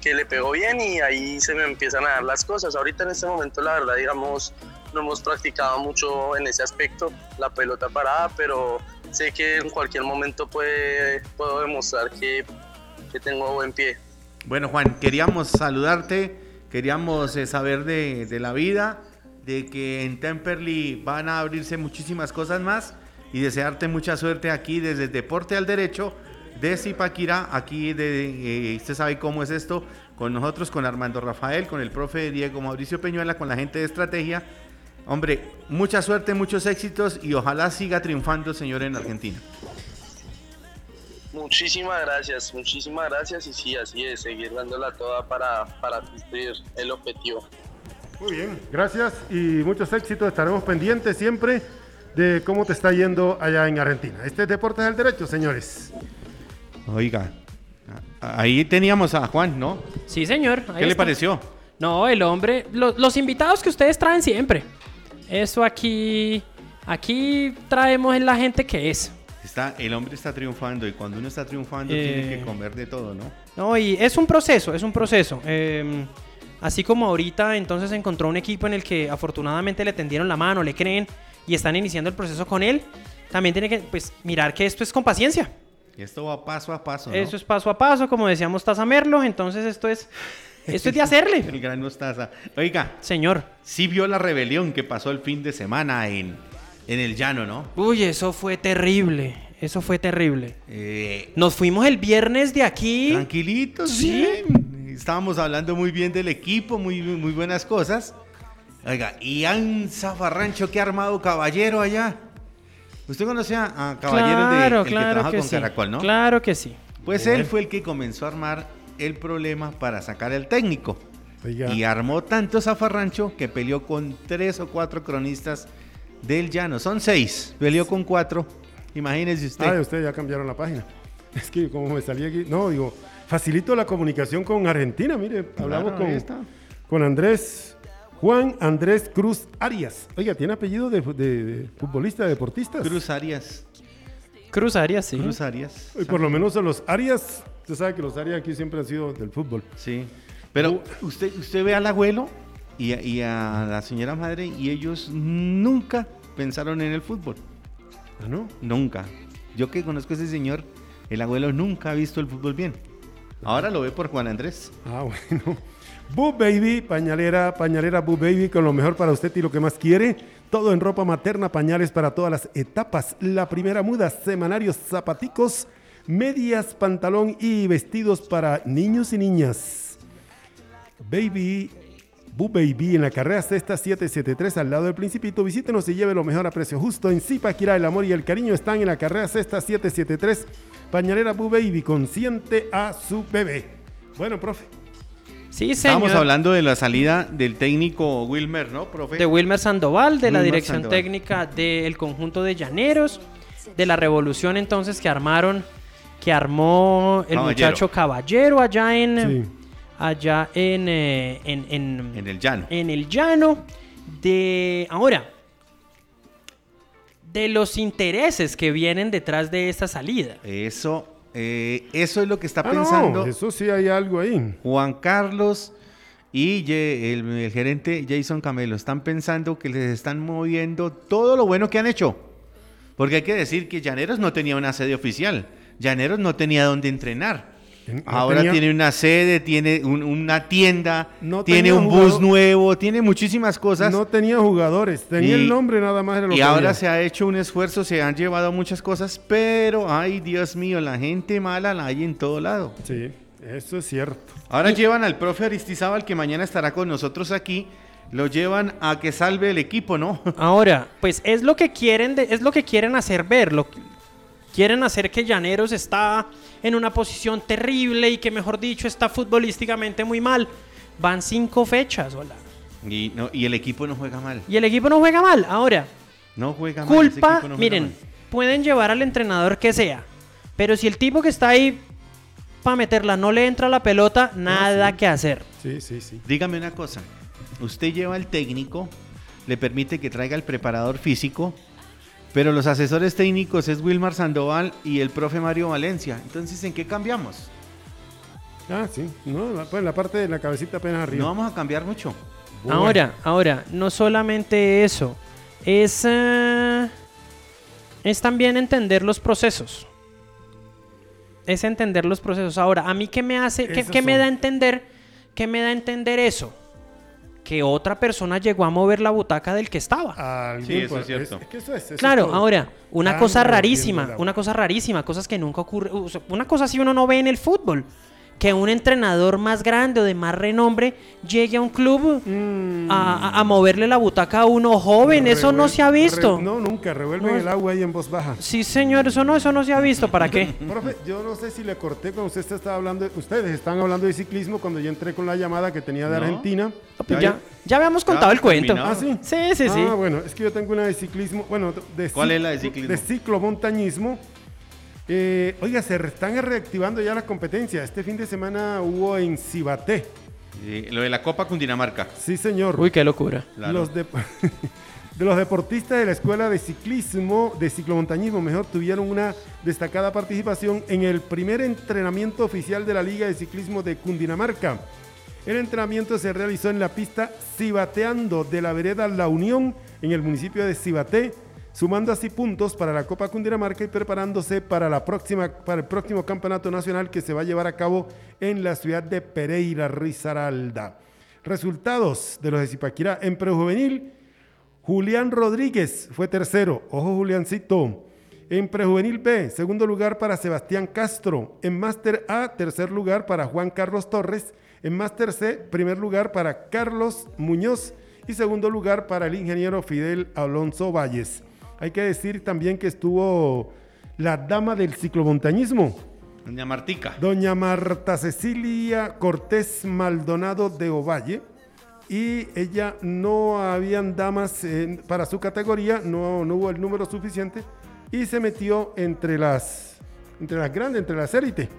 que le pego bien y ahí se me empiezan a dar las cosas. Ahorita en este momento la verdad, digamos, no hemos practicado mucho en ese aspecto, la pelota parada, pero sé que en cualquier momento puede, puedo demostrar que, que tengo buen pie. Bueno, Juan, queríamos saludarte, queríamos eh, saber de, de la vida, de que en Temperley van a abrirse muchísimas cosas más y desearte mucha suerte aquí desde el Deporte al Derecho de Zipaquirá, aquí de, eh, usted sabe cómo es esto, con nosotros, con Armando Rafael, con el profe Diego Mauricio Peñuela, con la gente de estrategia. Hombre, mucha suerte, muchos éxitos y ojalá siga triunfando, señor, en Argentina. Muchísimas gracias, muchísimas gracias y sí, así es, seguir dándola toda para, para cumplir el objetivo. Muy bien, gracias y muchos éxitos. Estaremos pendientes siempre de cómo te está yendo allá en Argentina. Este es Deportes del Derecho, señores. Oiga, ahí teníamos a Juan, ¿no? Sí, señor. ahí ¿Qué le está. pareció? No, el hombre, lo- los invitados que ustedes traen siempre. Eso aquí, aquí traemos la gente que es. Está, el hombre está triunfando y cuando uno está triunfando Eh. tiene que comer de todo, ¿no? No, y es un proceso, es un proceso. Eh, así como ahorita entonces encontró un equipo en el que afortunadamente le tendieron la mano, le creen y están iniciando el proceso con él, también tiene que pues, mirar que esto es con paciencia. Esto va paso a paso, ¿no? Eso es paso a paso, como decíamos Taza Merlo, entonces esto es, esto es de hacerle. El gran mostaza. Oiga, Señor. sí vio la rebelión que pasó el fin de semana en, en el llano, ¿no? Uy, eso fue terrible, eso fue terrible. Eh, Nos fuimos el viernes de aquí. tranquilitos, Sí. bien. Estábamos hablando muy bien del equipo, muy, muy buenas cosas. Oiga, y un zafarrancho que ha armado Caballero allá. ¿Usted conoce a, Caballero de, claro, el que claro trabaja que con sí. Caracol, no? Claro que sí. Pues él fue el que comenzó a armar el problema para sacar al técnico. Oiga, Y armó tanto zafarrancho que peleó con tres o cuatro cronistas del llano. Son seis. Peleó con cuatro. Imagínese usted. ah, ustedes ya cambiaron la página. Es que como me salía aquí, no, digo, facilito la comunicación con Argentina, mire, hablamos Claro, con, con Andrés, Juan Andrés Cruz Arias. Oiga, ¿tiene apellido de, de- de futbolista, deportista? Cruz Arias. Cruz Arias, sí. Cruz Arias. Y por lo menos a los Arias, usted sabe que los Arias aquí siempre han sido del fútbol. Sí. Pero usted, usted ve al abuelo y a, y a la señora madre y ellos nunca pensaron en el fútbol. ¿Ah, no? Nunca. Yo que conozco a ese señor, el abuelo nunca ha visto el fútbol bien. Ahora lo ve por Juan Andrés. Ah, bueno. Boo Baby, pañalera, pañalera Boo Baby, con lo mejor para usted y lo que más quiere. Todo en ropa materna, pañales para todas las etapas. La primera muda, semanarios, zapaticos, medias, pantalón y vestidos para niños y niñas. Baby, Boo Baby en la carrera sexta 773 al lado del Principito. Visítenos y lleve lo mejor a precio justo. En Zipaquirá, el amor y el cariño están en la carrera sexta 773. Pañalera Boo Baby, consiente a su bebé. Bueno, profe. Sí, señor. Estamos hablando de la salida del técnico Wilmer, ¿no, profe? de Wilmer Sandoval, de la dirección Sandoval. técnica del conjunto de Llaneros, de la revolución entonces que armaron, que armó el Caballero. muchacho Caballero allá en, Sí. allá en, eh, en, en- En el llano. en el llano. De ahora, de los intereses que vienen detrás de esta salida. Eso, eh, eso es lo que está Ah, no, pensando eso sí hay algo ahí. Juan Carlos y el, el gerente Jason Camelo. Están pensando que les están moviendo todo lo bueno que han hecho. Porque hay que decir que Llaneros no tenía una sede oficial. Llaneros no tenía dónde entrenar. No Ahora tenía- tiene una sede, tiene un- una tienda, No tiene un bus nuevo, tiene muchísimas cosas. No tenía jugadores, tenía Y- el nombre nada más. Era lo y que ahora había. se ha hecho un esfuerzo, se han llevado muchas cosas, pero ay Dios mío, la gente mala la hay en todo lado. Sí, eso es cierto. Ahora llevan al profe Aristizábal, que mañana estará con nosotros aquí, lo llevan a que salve el equipo, ¿no? Ahora, pues es lo que quieren, de- es lo que quieren hacer ver. Lo, quieren hacer que Llaneros está en una posición terrible y que, mejor dicho, está futbolísticamente muy mal. Van cinco fechas, hola. Y, no, y el equipo no juega mal. Y el equipo no juega mal. Ahora, No juega mal. culpa, equipo no juega miren, mal. pueden llevar al entrenador que sea, pero si el tipo que está ahí para meterla no le entra la pelota, nada que hacer. Sí, sí, sí. Dígame una cosa. Usted lleva al técnico, le permite que traiga el preparador físico, pero los asesores técnicos es Wilmar Sandoval y el profe Mario Valencia. Entonces, ¿en qué cambiamos? Ah, sí. No, la, pues la parte de la cabecita apenas arriba. No vamos a cambiar mucho. Bueno. Ahora, ahora, no solamente eso, es, eh, es también entender los procesos. Es entender los procesos. Ahora, a mí qué me hace, qué, qué me da a entender, qué me da a entender eso, que otra persona llegó a mover la butaca del que estaba. Algún Sí, eso es cierto. que eso es- eso es Claro, ahora, una Anda cosa rarísima, una cosa rarísima, cosas que nunca ocurre, una cosa así uno no ve en el fútbol, que un entrenador más grande o de más renombre llegue a un club Mm, a, moverle la butaca a uno joven, eso no se ha visto. re- no, nunca. Revuelven No. el agua ahí en voz baja. Sí, señor, eso no, eso no se ha visto, ¿para qué? Profe, yo no sé si le corté cuando usted estaba hablando, ustedes están hablando de ciclismo cuando yo entré con la llamada que tenía de No. Argentina. Pues Ya- ya, ya habíamos contado el cuento. Ah, sí. Sí, sí, sí. Ah, bueno, es que yo tengo una de ciclismo, bueno, de ¿Cuál es la de ciclismo? De ciclomontañismo. Eh, oiga, se están reactivando ya las competencias. Este fin de semana hubo en Cibaté. Eh, lo de la Copa Cundinamarca. Sí, señor. Uy, qué locura. Claro. Los de, de los deportistas de la Escuela de Ciclismo, de Ciclomontañismo, mejor, tuvieron una destacada participación en el primer entrenamiento oficial de la Liga de Ciclismo de Cundinamarca. El entrenamiento se realizó en la pista Cibateando de la vereda La Unión, en el municipio de Cibaté, sumando así puntos para la Copa Cundinamarca y preparándose para, la próxima, para el próximo campeonato nacional que se va a llevar a cabo en la ciudad de Pereira, Risaralda. Resultados de los de Zipaquirá en prejuvenil. Julián Rodríguez fue tercero. Ojo, Juliancito. En prejuvenil B, segundo lugar para Sebastián Castro. En Máster A, tercer lugar para Juan Carlos Torres. En Máster C, primer lugar para Carlos Muñoz. Y segundo lugar para el ingeniero Fidel Alonso Valles. Hay que decir también que estuvo la dama del ciclomontañismo, Doña Martica. Doña Marta Cecilia Cortés Maldonado de Ovalle. Y ella no habían damas eh, para su categoría, no, no hubo el número suficiente. Y se metió entre las, entre las grandes, entre las élite.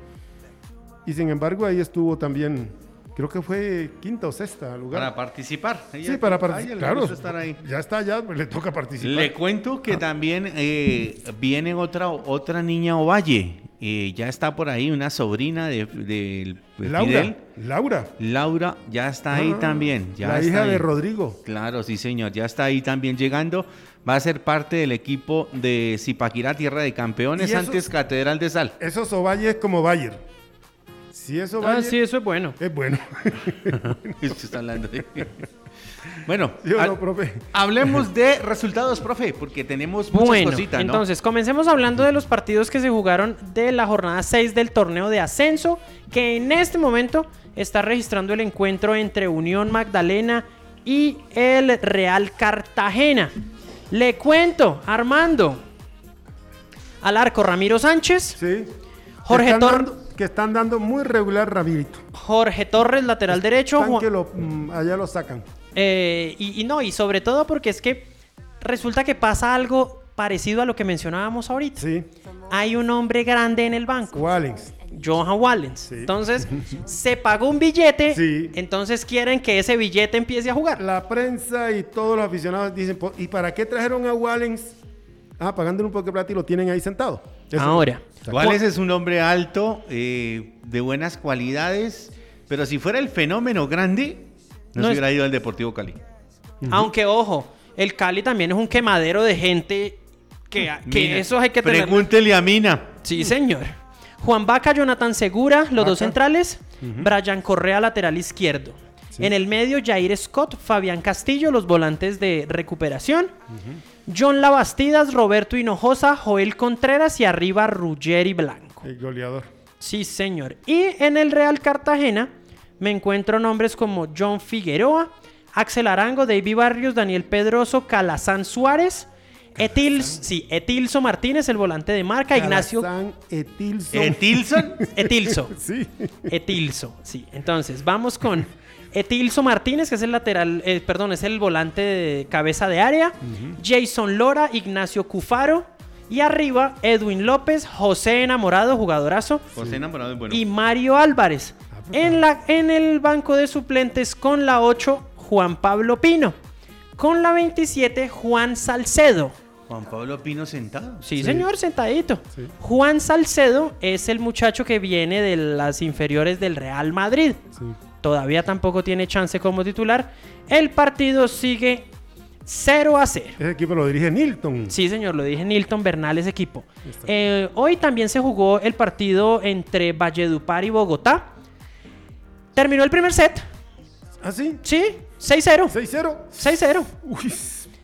Y sin embargo, ahí estuvo también, creo que fue quinta o sexta lugar. Para participar. Ella- sí, para participar. Claro, gusta estar ahí. ya está, ya le toca participar. Le cuento que también eh, viene otra, otra niña Ovalle. eh, ya está por ahí una sobrina de, de- de Laura. Fidel. Laura. Laura ya está ahí Ah, también. Ya la está hija ahí. de Rodrigo. Claro, sí, señor. Ya está ahí también llegando. Va a ser parte del equipo de Zipaquirá, Tierra de Campeones, ¿Y eso- antes Catedral de Sal. Esos Ovalle es como Bayer. Si eso Ah, sí, eso es bueno. es bueno. Usted está hablando de- Bueno, ¿Sí o ha- no, profe? hablemos de resultados, profe, porque tenemos muchas Bueno, cositas, ¿no? entonces comencemos hablando de los partidos que se jugaron de la jornada 6 del torneo de ascenso, que en este momento está registrando el encuentro entre Unión Magdalena y el Real Cartagena. Le cuento, Armando. Al arco Ramiro Sánchez, Sí. Jorge que están, Tor- dando, que están dando muy regular Ramirito. Jorge Torres, lateral derecho. Están Juan- que lo, mm, allá lo sacan. Eh, y, y no, y sobre todo porque es que resulta que pasa algo parecido a lo que mencionábamos ahorita. Sí. Hay un hombre grande en el banco, Wallens. Johan Wallens. Sí. Entonces, se pagó un billete, Sí. entonces quieren que ese billete empiece a jugar. La prensa y todos los aficionados dicen, "Po- ¿y para qué trajeron a Wallens? Ah, pagándole un poco de plata y lo tienen ahí sentado. Eso- Ahora, Wales es un hombre alto, eh, de buenas cualidades, pero si fuera el fenómeno grande, no, No se es- hubiera ido al Deportivo Cali. aunque ojo, el Cali también es un quemadero de gente que, que Mina, eso hay que tener. Pregúntele a Mina. Sí, señor. Juan Vaca, Jonathan Segura, los dos centrales. Brian Correa, lateral izquierdo. En el medio, Jair Scott, Fabián Castillo, los volantes de recuperación. John Labastidas, Roberto Hinojosa, Joel Contreras y arriba Ruggeri Blanco. El goleador. Sí, señor. Y en el Real Cartagena me encuentro nombres como John Figueroa, Axel Arango, David Barrios, Daniel Pedroso, Calazán Suárez, Etil, sí, Etilso Martínez, el volante de marca, Ignacio Etilson. Etilson. Etilso. Sí. Etilso, sí. Entonces, vamos con Etilso Martínez, que es el lateral, eh, perdón, es el volante de cabeza de área. Jason Lora, Ignacio Cufaro. Y arriba, Edwin López, José Enamorado, jugadorazo. José enamorado es bueno. Y Mario Álvarez. En, la, en el banco de suplentes con la 8, Juan Pablo Pino. Con la 27, Juan Salcedo. Juan Pablo Pino sentado. Sí, Sí. señor, sentadito. Sí. Juan Salcedo es el muchacho que viene de las inferiores del Real Madrid. Sí. Todavía tampoco tiene chance como titular. El partido sigue 0 a 0. Ese equipo lo dirige Nilton. Sí, señor, lo dije Nilton Bernal, ese equipo. Eh, hoy también se jugó el partido entre Valledupar y Bogotá. Terminó el primer set. ¿Ah, sí? Sí, 6-0. 6-0. 6-0. Uy.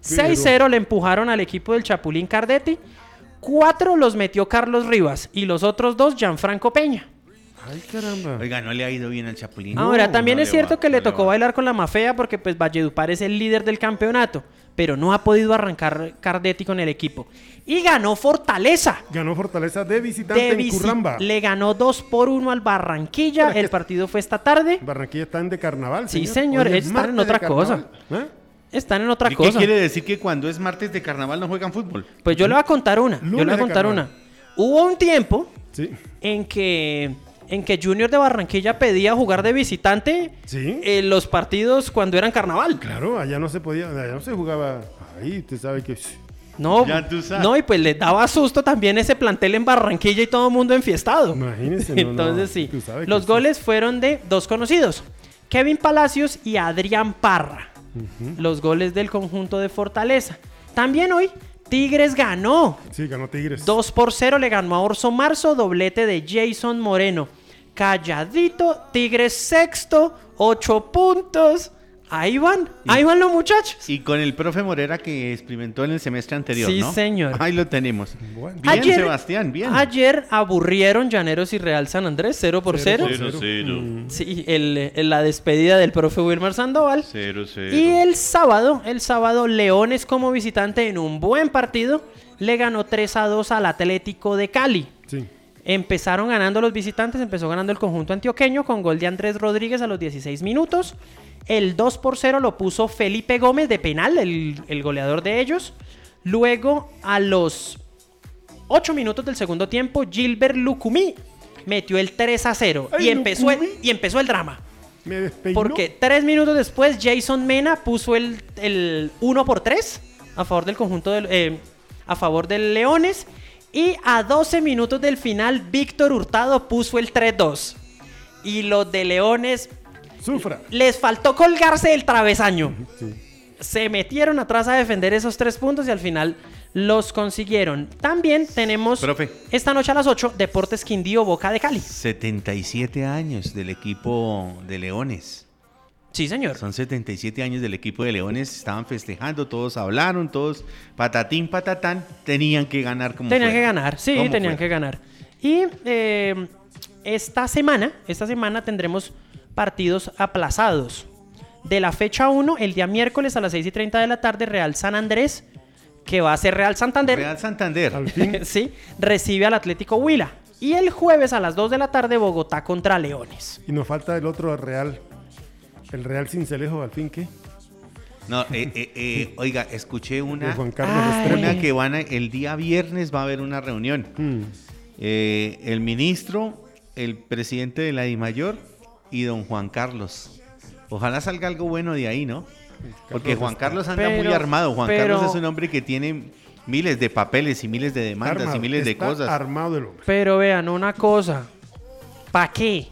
6-0 le empujaron al equipo del Chapulín Cardetti. Cuatro los metió Carlos Rivas y los otros dos Gianfranco Peña. Ay, caramba. Oiga, no le ha ido bien al Chapulín. Ahora, No, también no es cierto va, que no le tocó va. bailar con la Mafea porque pues Valledupar es el líder del campeonato, pero no ha podido arrancar Cardetti con el equipo. Y ganó Fortaleza. Ganó Fortaleza de visitante De en visi- Curramba. le ganó 2 por 1 al Barranquilla. Pero El partido fue esta tarde. Barranquilla están de carnaval. Sí, señor, Hoy es están en otra cosa. ¿Eh? Están en otra ¿Y qué cosa. quiere decir que cuando es martes de carnaval no juegan fútbol? Pues yo le voy a contar una. yo le voy a contar una. Hubo un tiempo Sí. en que en que Junior de Barranquilla pedía jugar de visitante Sí. en los partidos cuando eran carnaval. Claro, allá no se podía, allá no se jugaba. Ahí, usted sabe que. No, Ya tú sabes. no, y pues les daba susto también ese plantel en Barranquilla y todo el mundo enfiestado. Imagínese. no, no, Entonces sí, tú sabes que los sí. goles fueron de dos conocidos, Kevin Palacios y Adrián Parra. Los goles del conjunto de Fortaleza. También hoy, Tigres ganó. Sí, ganó Tigres. 2 por 0 le ganó a Orso Marzo, doblete de Jason Moreno. Calladito, Tigres sexto, 8 puntos. Ahí van, ahí van los muchachos. Y con el profe Morera que experimentó en el semestre anterior, Sí, ¿no? señor. Ahí lo tenemos. Bueno. Bien, Ayer- Sebastián, bien. Ayer aburrieron Llaneros y Real San Andrés 0 por 0. Cero por Mm. Sí, el- el- la despedida del profe Wilmar Sandoval. Cero, cero. Y el sábado, el sábado, Leones como visitante en un buen partido le ganó 3 a 2 al Atlético de Cali. Empezaron ganando los visitantes, empezó ganando el conjunto antioqueño con gol de Andrés Rodríguez a los 16 minutos. El 2 por 0 lo puso Felipe Gómez de penal, el, el goleador de ellos. Luego, a los 8 minutos del segundo tiempo, Gilbert Lucumí metió el 3 a 0 Ay, y empezó, el, y empezó el drama. Me despeinó. Porque tres minutos después, Jason Mena puso el, el 1 por 3 a favor del conjunto del, eh, a favor del Leones. Y a 12 minutos del final, Víctor Hurtado puso el 3-2. Y los de Leones Sufra. les faltó colgarse del travesaño. Sí. Se metieron atrás a defender esos tres puntos y al final los consiguieron. También tenemos Profe. esta noche a las 8 Deportes Quindío Boca de Cali. 77 años del equipo de Leones. Sí, señor. Son 77 años del equipo de Leones. Estaban festejando, todos hablaron, todos patatín, patatán. Tenían que ganar como Tenían fuera. que ganar, sí, tenían fuera. que ganar. Y eh, esta semana, esta semana tendremos partidos aplazados. De la fecha 1, el día miércoles a las 6 y 30 de la tarde, Real San Andrés, que va a ser Real Santander, Real Santander. Al fin. sí, recibe al Atlético Huila. Y el jueves a las 2 de la tarde, Bogotá contra Leones. Y nos falta el otro Real. El Real Cincelejo, al fin, ¿qué? No, eh, eh, eh, oiga, escuché De una, Juan Carlos una que van a, el día viernes va a haber una reunión. Mm. Eh, el ministro, el presidente de la DIMAYOR y don Juan Carlos. Ojalá salga algo bueno de ahí, ¿no? Porque Juan Carlos anda muy armado. Juan pero- Carlos es un hombre que tiene miles de papeles y miles de demandas y miles de cosas. armado el hombre. Pero vean una cosa. ¿Para qué?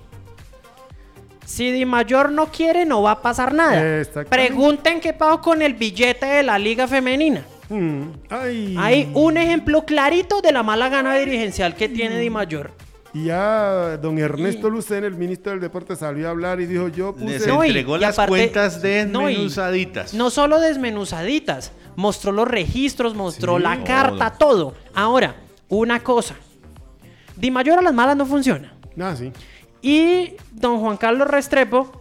Si Di Mayor no quiere, no va a pasar nada. Pregunten qué pasó con el billete de la Liga Femenina. Mm. Ay. Hay un ejemplo clarito de la mala gana dirigencial que tiene Di Mayor. Y ya don Ernesto Lucena, el ministro del Deporte, salió a hablar y dijo, yo Les puse... No, y- entregó y las aparte- cuentas no, y- desmenuzaditas. No solo desmenuzaditas, mostró los registros, mostró Sí. la carta, todo. Ahora, una cosa. Di Mayor a las malas no funciona. Ah, sí. Y don Juan Carlos Restrepo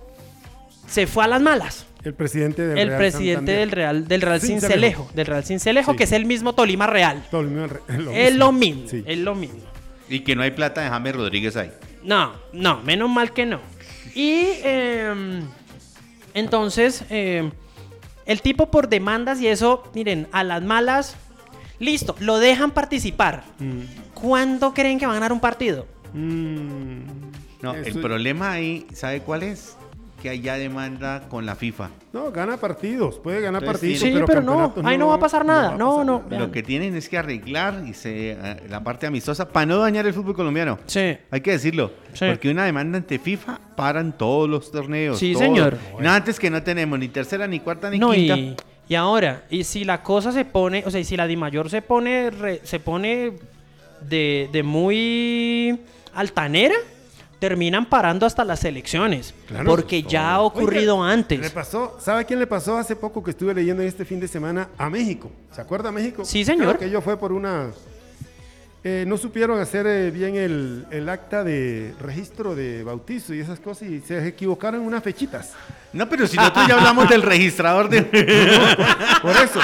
se fue a las malas. El presidente del el Real presidente Santander. del Real, del Real Cincelejo. Cincelejo, del Real Cincelejo, Sí. que es el mismo Tolima Real. Lo mismo, es lo mismo, Sí. es lo mismo. Y que no hay plata de James Rodríguez ahí. No, no, menos mal que no. Y em, entonces, em, el tipo por demandas y eso, miren, a las malas, listo, lo dejan participar. Mm. ¿Cuándo creen que van a ganar un partido? Mm. No, el problema ahí, ¿sabe cuál es? Que hay ya demanda con la FIFA. No, gana partidos, puede ganar Entonces, partidos, sí. Pero, pero no, ahí no va a pasar nada. No, pasar no. nada. Lo que tienen es que arreglar y se, eh, la parte amistosa para no dañar el fútbol colombiano. Sí. Hay que decirlo. Sí. Porque una demanda ante FIFA paran todos los torneos. Sí, todos. señor. No, antes que no tenemos ni tercera, ni cuarta, ni No, quinta. y, y ahora, y si la cosa se pone, o sea, y si la Di Mayor se pone, re- se pone de, de muy altanera, terminan parando hasta las elecciones. Claro. porque ya ha ocurrido Oiga, Le antes. pasó, ¿sabe quién le pasó hace poco que estuve leyendo este fin de semana a México? ¿Se acuerda México? Sí, señor. Creo que ello fue por una... eh, no supieron hacer eh, bien el, el acta de registro de bautizo y esas cosas y se equivocaron en unas fechitas. No, pero si nosotros ya hablamos del registrador de... Por eso.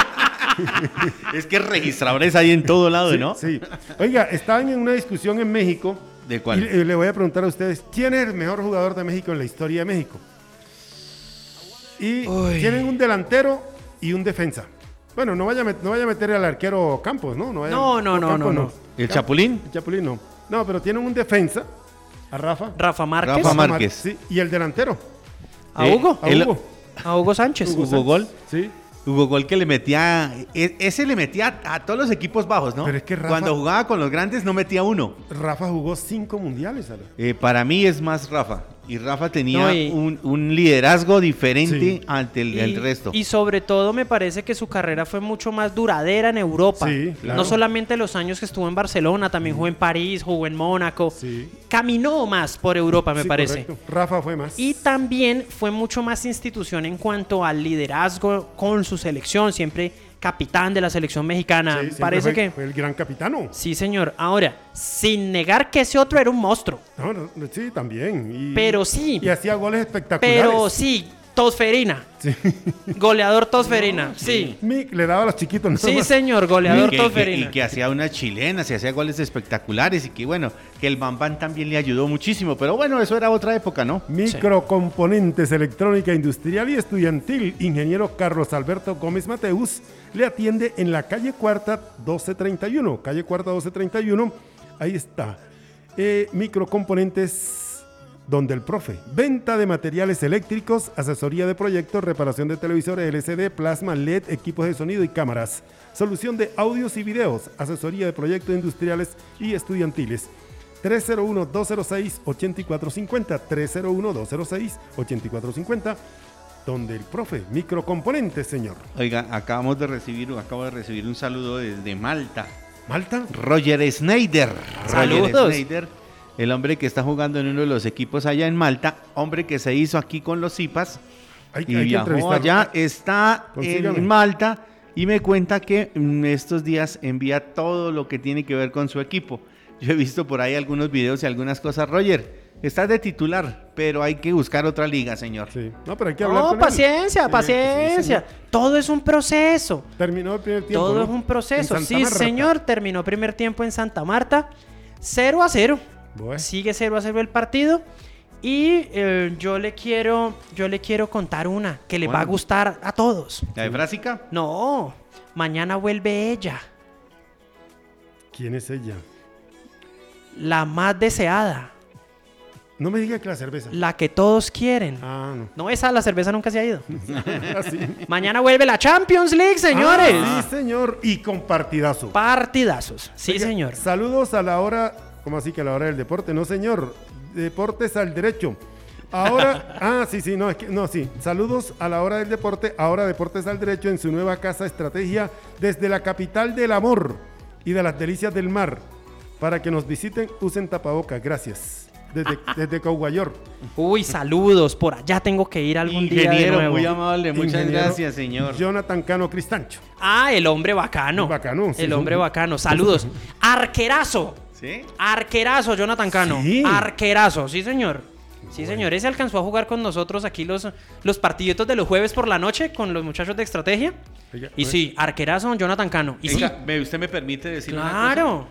es que registradores hay en todo lado, Sí, ¿no? Sí. Oiga, estaban en una discusión en México. ¿De Y cuál? le, le voy a preguntar a ustedes, ¿quién es el mejor jugador de México en la historia de México? Y Uy. tienen un delantero y un defensa. Bueno, no vaya, a no vaya a meter al arquero Campos, ¿no? vaya- No, no, no, Campos no, no. ¿El Chapulín? El Chapulín no. No, pero tienen un defensa, a Rafa. Rafa Márquez, Rafa Márquez. Sí, y el delantero, a Eh, Hugo, a El- Hugo. a Hugo Sánchez. Hugo Sánchez. Gol. Sí. Hugo Gol que le metía, e- ese le metía a todos los equipos bajos, ¿no? Pero es que Rafa- Cuando jugaba con los grandes no metía uno. Rafa jugó cinco mundiales. Ale. Eh, para mí es más Rafa. Y Rafa tenía No, y- un, un liderazgo diferente Sí. ante el, el resto. y sobre todo me parece que su carrera fue mucho más duradera en Europa. Sí, claro. No solamente los años que estuvo en Barcelona, también jugó en París, jugó en Mónaco. Sí. Caminó más por Europa, me Sí, parece. correcto. Rafa fue más. Y también fue mucho más institución en cuanto al liderazgo con su selección, siempre capitán de la selección mexicana. Sí, Parece fue, que... fue el gran capitano. Sí, señor. Ahora, sin negar que ese otro era un monstruo. No, no, no, sí, también. Y, Pero sí. Y hacía goles espectaculares. Pero sí, Tosferina. Sí. Goleador Tosferina. sí. Mick le daba a los chiquitos. nada Sí, señor, goleador que, que- Tosferina. y que hacía unas chilenas y hacía goles espectaculares y que bueno, que el Bambán también le ayudó muchísimo, pero bueno, eso era otra época, ¿no? Microcomponentes electrónica industrial y estudiantil. Ingeniero Carlos Alberto Gómez Mateus le atiende en la calle Cuarta 1231. Calle Cuarta 1231. Ahí está. Eh, microcomponentes donde el profe. Venta de materiales eléctricos, asesoría de proyectos, reparación de televisores LCD, plasma, LED, equipos de sonido y cámaras. Solución de audios y videos, asesoría de proyectos industriales y estudiantiles. 301-206-8450, 301-206-8450, donde el profe, microcomponentes, señor. Oiga, acabamos de recibir, acabo de recibir un saludo desde Malta. ¿Malta? Roger Snyder. Saludos. Roger Snyder, el hombre que está jugando en uno de los equipos allá en Malta, hombre que se hizo aquí con los Zipas Hay, y hay viajó allá, está Consígame. en Malta y me cuenta que mm, estos días envía todo lo que tiene que ver con su equipo. Yo he visto por ahí algunos videos y algunas cosas. Roger, estás de titular, pero hay que buscar otra liga, señor. Sí. No, pero hay que hablar No, con él. paciencia, Sí, paciencia. sí. Todo es un proceso. Terminó el primer tiempo. Todo ¿no? es un proceso. En Santa Sí, Marta. señor. Terminó primer tiempo en Santa Marta. 0 a 0. Bueno. Sigue 0 a 0 el partido. Y eh, yo le quiero yo le quiero contar una que le va a gustar a todos. ¿La de Frásica? No, mañana vuelve ella, ¿Quién es ella? la más deseada, No me diga que la cerveza. la que todos quieren. Ah, no. No, esa la cerveza nunca se ha ido. Ah, sí. Mañana vuelve la Champions League, señores. Ah, sí, señor. Y con partidazo. Partidazos. Sí, Oiga, señor. Saludos a la hora. ¿Cómo así que a la hora del deporte? No, señor. Deportes al derecho. Ahora, ah, sí, sí, no, es que, no, sí. Saludos a la hora del deporte, ahora Deportes al Derecho en su nueva casa estrategia desde la capital del amor y de las delicias del mar. Para que nos visiten, usen tapabocas, gracias. Desde, desde Caguayor. Uy, saludos. Por allá tengo que ir algún día de Ingeniero, nuevo. muy amable, muchas Ingeniero gracias, señor. Jonathan Cano Cristancho. Ah, el hombre bacano. Bacano, sí, El sí. hombre bacano. Saludos. Arquerazo. ¿Sí? Arquerazo, Jonathan Cano. Sí. Arquerazo, sí, señor. Sí, señor. Ese alcanzó a jugar con nosotros aquí los, los partiditos de los jueves por la noche con los muchachos de estrategia. Oiga, Y pues, sí, arquerazo, Jonathan Cano. Y sí, Venga, ¿me- ¿usted me permite decir una claro.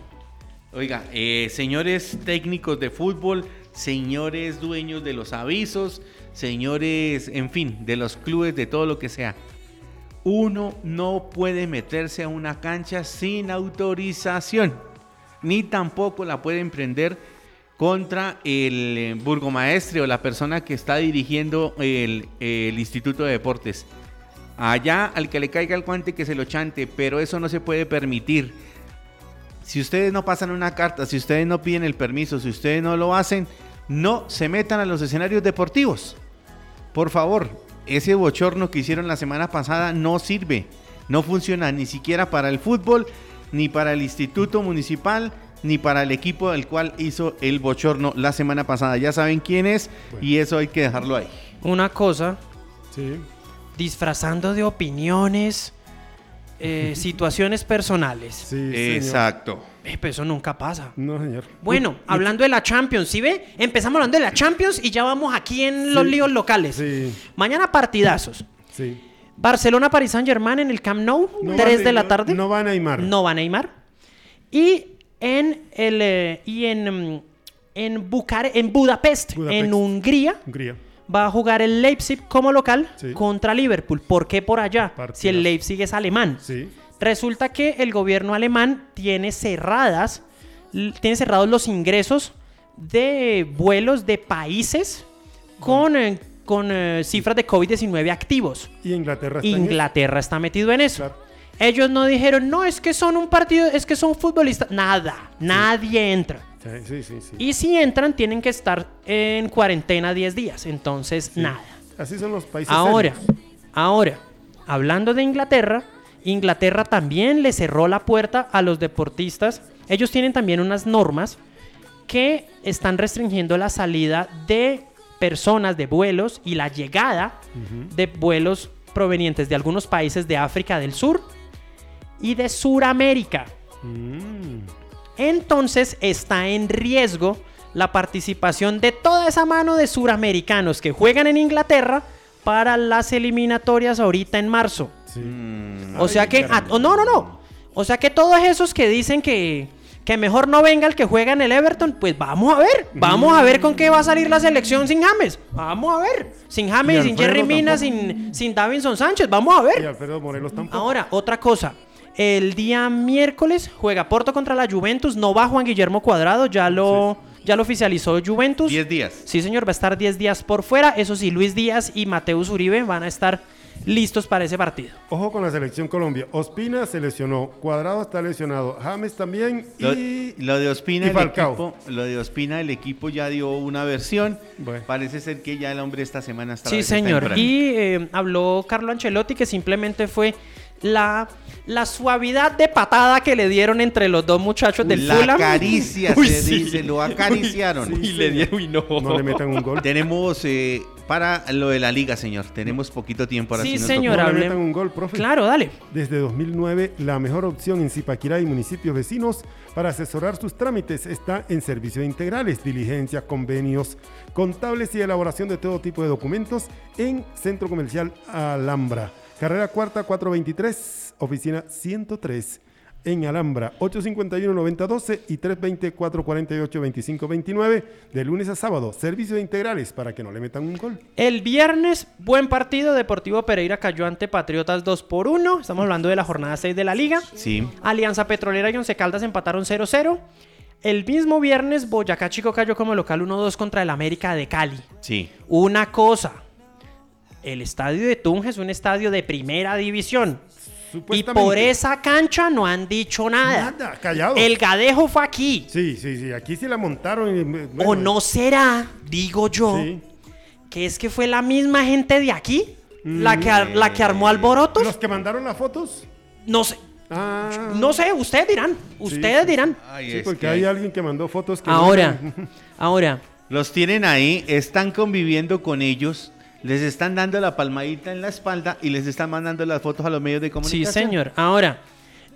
Oiga, eh, señores técnicos de fútbol, señores dueños de los avisos, señores, en fin, de los clubes, de todo lo que sea. Uno no puede meterse a una cancha sin autorización, ni tampoco la puede emprender contra el eh, burgomaestre o la persona que está dirigiendo el, Instituto de Deportes. Allá al que le caiga el guante que se lo chante, pero eso no se puede permitir. Si ustedes no pasan una carta, si ustedes no piden el permiso, si ustedes no lo hacen, no se metan a los escenarios deportivos. Por favor, ese bochorno que hicieron la semana pasada no sirve, no funciona ni siquiera para el fútbol, ni para el instituto municipal, ni para el equipo del cual hizo el bochorno la semana pasada. Ya saben quién es y eso hay que dejarlo ahí. Una cosa, Sí. disfrazando de opiniones, eh, situaciones personales. Sí, señor. Exacto. Eh, pero eso nunca pasa. No, señor. Bueno, hablando de la Champions, ¿sí ve? Empezamos hablando de la Champions y ya vamos aquí en los Sí, líos locales. Sí, Mañana partidazos. sí. Barcelona, Paris Saint Germain en el Camp Nou, No 3 va de la tarde. No va Neymar. No va Neymar. Y en el eh, y en, mm, en, Bucar- en Budapest, Budapest. en Hungría, Hungría. va a jugar el Leipzig como local Sí. contra Liverpool. ¿Por qué por allá? Si el Leipzig es alemán. Sí. Resulta que el gobierno alemán tiene cerradas, tiene cerrados los ingresos de vuelos de países con, eh, con eh, cifras de COVID-19 activos. Y Inglaterra está en. Inglaterra está metido en eso. Claro. Ellos no dijeron, no, es que son un partido, es que son futbolistas. Nada, nadie entra. Sí, sí, sí. sí. Y si entran, tienen que estar en cuarentena 10 días. Entonces, nada. Así son los países. Ahora, serios. ahora, hablando de Inglaterra, Inglaterra también le cerró la puerta a los deportistas. Ellos tienen también unas normas que están restringiendo la salida de personas de vuelos y la llegada de vuelos provenientes de algunos países de África del Sur y de Suramérica. Mm, Entonces está en riesgo la participación de toda esa mano de suramericanos que juegan en Inglaterra para las eliminatorias ahorita en marzo. sí. Mm, O sea que, ah, oh, no, no, no. O sea que todos esos que dicen que, que mejor no venga el que juega en el Everton, pues vamos a ver. Vamos a ver con qué va a salir la selección sin James. Vamos a ver. Sin James, Y sin Alfredo Jerry Mina, sin, sin Davinson Sánchez. Vamos a ver. Y Alfredo Morelos tampoco. Ahora, otra cosa. El día miércoles juega Porto contra la Juventus. No va Juan Guillermo Cuadrado, ya lo, ya lo oficializó Juventus. 10 días. Sí, señor, va a estar 10 días por fuera. Eso sí, Luis Díaz y Mateus Uribe van a estar listos para ese partido. Ojo con la selección Colombia. Ospina se lesionó, Cuadrado está lesionado, James también y... lo de Ospina, y el Falcao. equipo, lo de Ospina, el equipo ya dio una versión. Bueno. Parece ser que ya el hombre esta semana está Sí, señor. Y eh, habló Carlo Ancelotti que simplemente fue la, la suavidad de patada que le dieron entre los dos muchachos del la Fulham. caricia Uy, se sí. dice, lo acariciaron. Y le dieron, uy, no. No le metan un gol. Tenemos eh, para lo de la liga, señor. Tenemos poquito tiempo ahora Sí, señor. No le metan un gol, profe. Claro, dale. Desde 2009, la mejor opción en Zipaquirá y municipios vecinos para asesorar sus trámites está en servicios integrales, diligencias, convenios, contables y elaboración de todo tipo de documentos en Centro Comercial Alhambra. Carrera Cuarta 423, oficina 103 en Alhambra, 851-9012 y 320-448-2529, de lunes a sábado. Servicios integrales para que no le metan un gol. El viernes, buen partido. Deportivo Pereira cayó ante Patriotas 2 por 1. Estamos hablando de la jornada 6 de la liga. Sí. Alianza Petrolera y Once Caldas empataron 0-0. El mismo viernes, Boyacá Chico cayó como local 1-2 contra el América de Cali. Sí. Una cosa, el estadio de Tunja es un estadio de primera división. Y por esa cancha no han dicho nada. Nada, callado. El gadejo fue aquí. Sí, sí, sí. Aquí sí la montaron. y, bueno, ¿O no será, digo yo, Sí. que es que fue la misma gente de aquí la que, la que armó alborotos? Los que mandaron las fotos. No sé, Ah, no sé, ustedes dirán, ustedes sí. dirán. Ay, sí, porque que hay alguien que mandó fotos que Ahora, ahora, Los tienen ahí, están conviviendo con ellos, les están dando la palmadita en la espalda y les están mandando las fotos a los medios de sí comunicación. señor, ahora,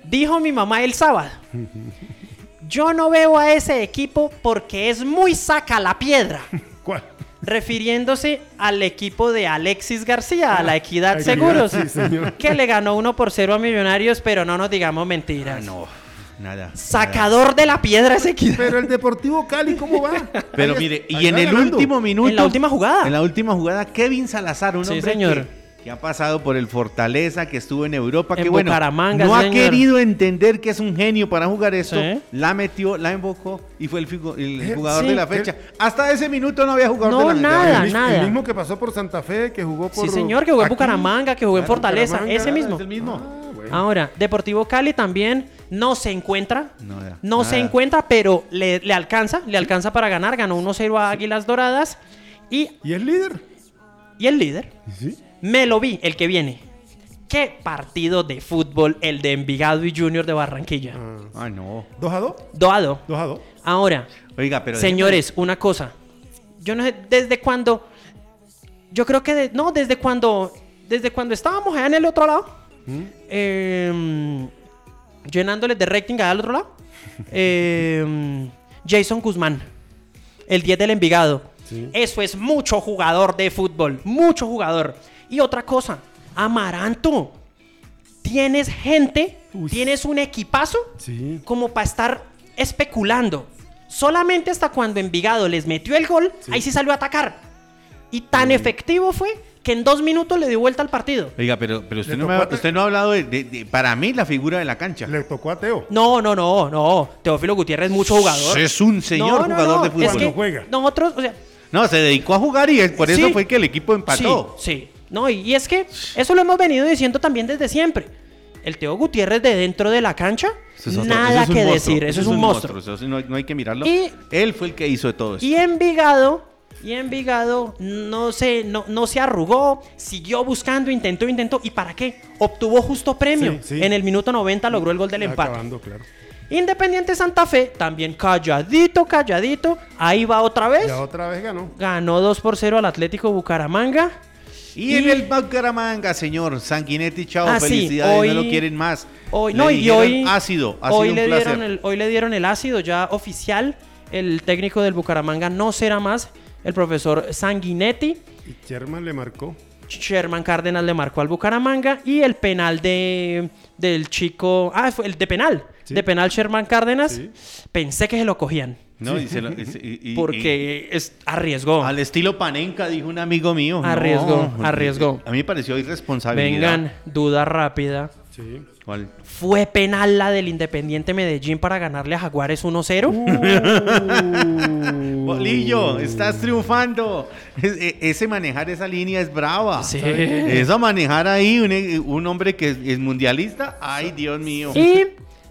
dijo mi mamá el sábado, yo no veo a ese equipo porque es muy saca la piedra. ¿Cuál? refiriéndose al equipo de Alexis García, a la Equidad Equidad, Seguros, sí, señor. que le ganó 1 por 0 a Millonarios, pero no nos digamos mentiras. Ah, no, nada. Sacador de la piedra ese Equidad. Pero el Deportivo Cali, ¿cómo va? Pero Ahí mire, y en el ganando. último minuto. En la última jugada. En la última jugada, Kevin Salazar, un Sí, hombre señor. Que, que ha pasado por el Fortaleza, que estuvo en Europa, En que bueno, no ha señor. querido entender que es un genio para jugar esto. Sí. La metió, la invocó y fue el, Eh, jugador sí. de la fecha. Hasta ese minuto no había jugado No, de la nada. el, nada. el mismo que pasó por Santa Fe, que jugó por. Sí, señor, que jugó en. Bucaramanga, que jugó en Fortaleza, Bucaramanga. ese mismo. Es el mismo. Ah, bueno. Ahora, Deportivo Cali también no se encuentra. No, ya, No se encuentra, pero le, le alcanza, le alcanza para ganar. Ganó 1-0 a Águilas Doradas. Y, ¿Y es líder? y el líder, Sí. me lo vi, el que viene. Qué partido de fútbol el de Envigado y Junior de Barranquilla. Ah. Ay, no. ¿Dos a dos? Doado. ¿Dos a dos? Ahora, Oiga, pero. señores, una cosa. Yo no sé, desde cuando. Yo creo que. de- no, desde cuando. Desde cuando estábamos allá en el otro lado. ¿Mm? eh, llenándoles de rating al otro lado. eh, Jason Guzmán. El 10 del Envigado. Sí. Eso es mucho jugador de fútbol. Mucho jugador. Y otra cosa. Amaranto. Tienes gente. Uy. Tienes un equipazo Sí. como para estar especulando. Solamente hasta cuando Envigado les metió el gol, Sí. ahí sí salió a atacar. Y tan efectivo fue que en dos minutos le dio vuelta al partido. Oiga, pero, pero usted, no me ha, a te- usted no ha hablado de, de- de- Para mí, la figura de la cancha. Le tocó a Teo. No, no, no, no. Teófilo Gutiérrez es mucho jugador. Es un señor No, no, jugador no, de fútbol. Es que juega. nosotros, o sea, No, se dedicó a jugar y es- por eso Sí. fue que el equipo empató. Sí, sí. No, y, y es que eso lo hemos venido diciendo también desde siempre. El Teo Gutiérrez de dentro de la cancha, Eso es otro- nada eso es que monstruo, decir. Eso, es un monstruo. Eso no, no hay que mirarlo. Y- Él fue el que hizo de todo esto. Y Envigado, y Envigado no se, no, no se arrugó, siguió buscando, intentó, intentó. ¿Y para qué? Obtuvo justo premio. Sí, sí. En el minuto 90 logró el gol del empate. Acabando, claro. Independiente Santa Fe, también calladito, calladito. Ahí va otra vez. Ya otra vez ganó. Ganó 2 por 0 al Atlético Bucaramanga. Y, en el Bucaramanga, señor, Sanguinetti, chao, Ah, sí, felicidades, hoy- no lo quieren más. Hoy, Le no, y hoy, ácido, ha hoy sido le un placer. dieron el, hoy le dieron el ácido ya oficial. El técnico del Bucaramanga no será más el profesor Sanguinetti. Y Sherman le marcó. Sherman Cárdenas le marcó al Bucaramanga y el penal de del chico, ah, fue el de penal, Sí. de penal Sherman Cárdenas. Sí. Pensé que se lo cogían No, y se lo- y se- y- y- porque es, arriesgó. al estilo Panenka, dijo un amigo mío. Arriesgó, arriesgó. A mí me pareció irresponsabilidad. Vengan, duda rápida. Sí. ¿Cuál? ¿Fue penal la del Independiente Medellín para ganarle a Jaguares 1-0? Bolillo, estás triunfando. Es- e- ese manejar esa línea es brava. Sí. Eso manejar ahí un, un hombre que es, es mundialista, ay Dios mío. Y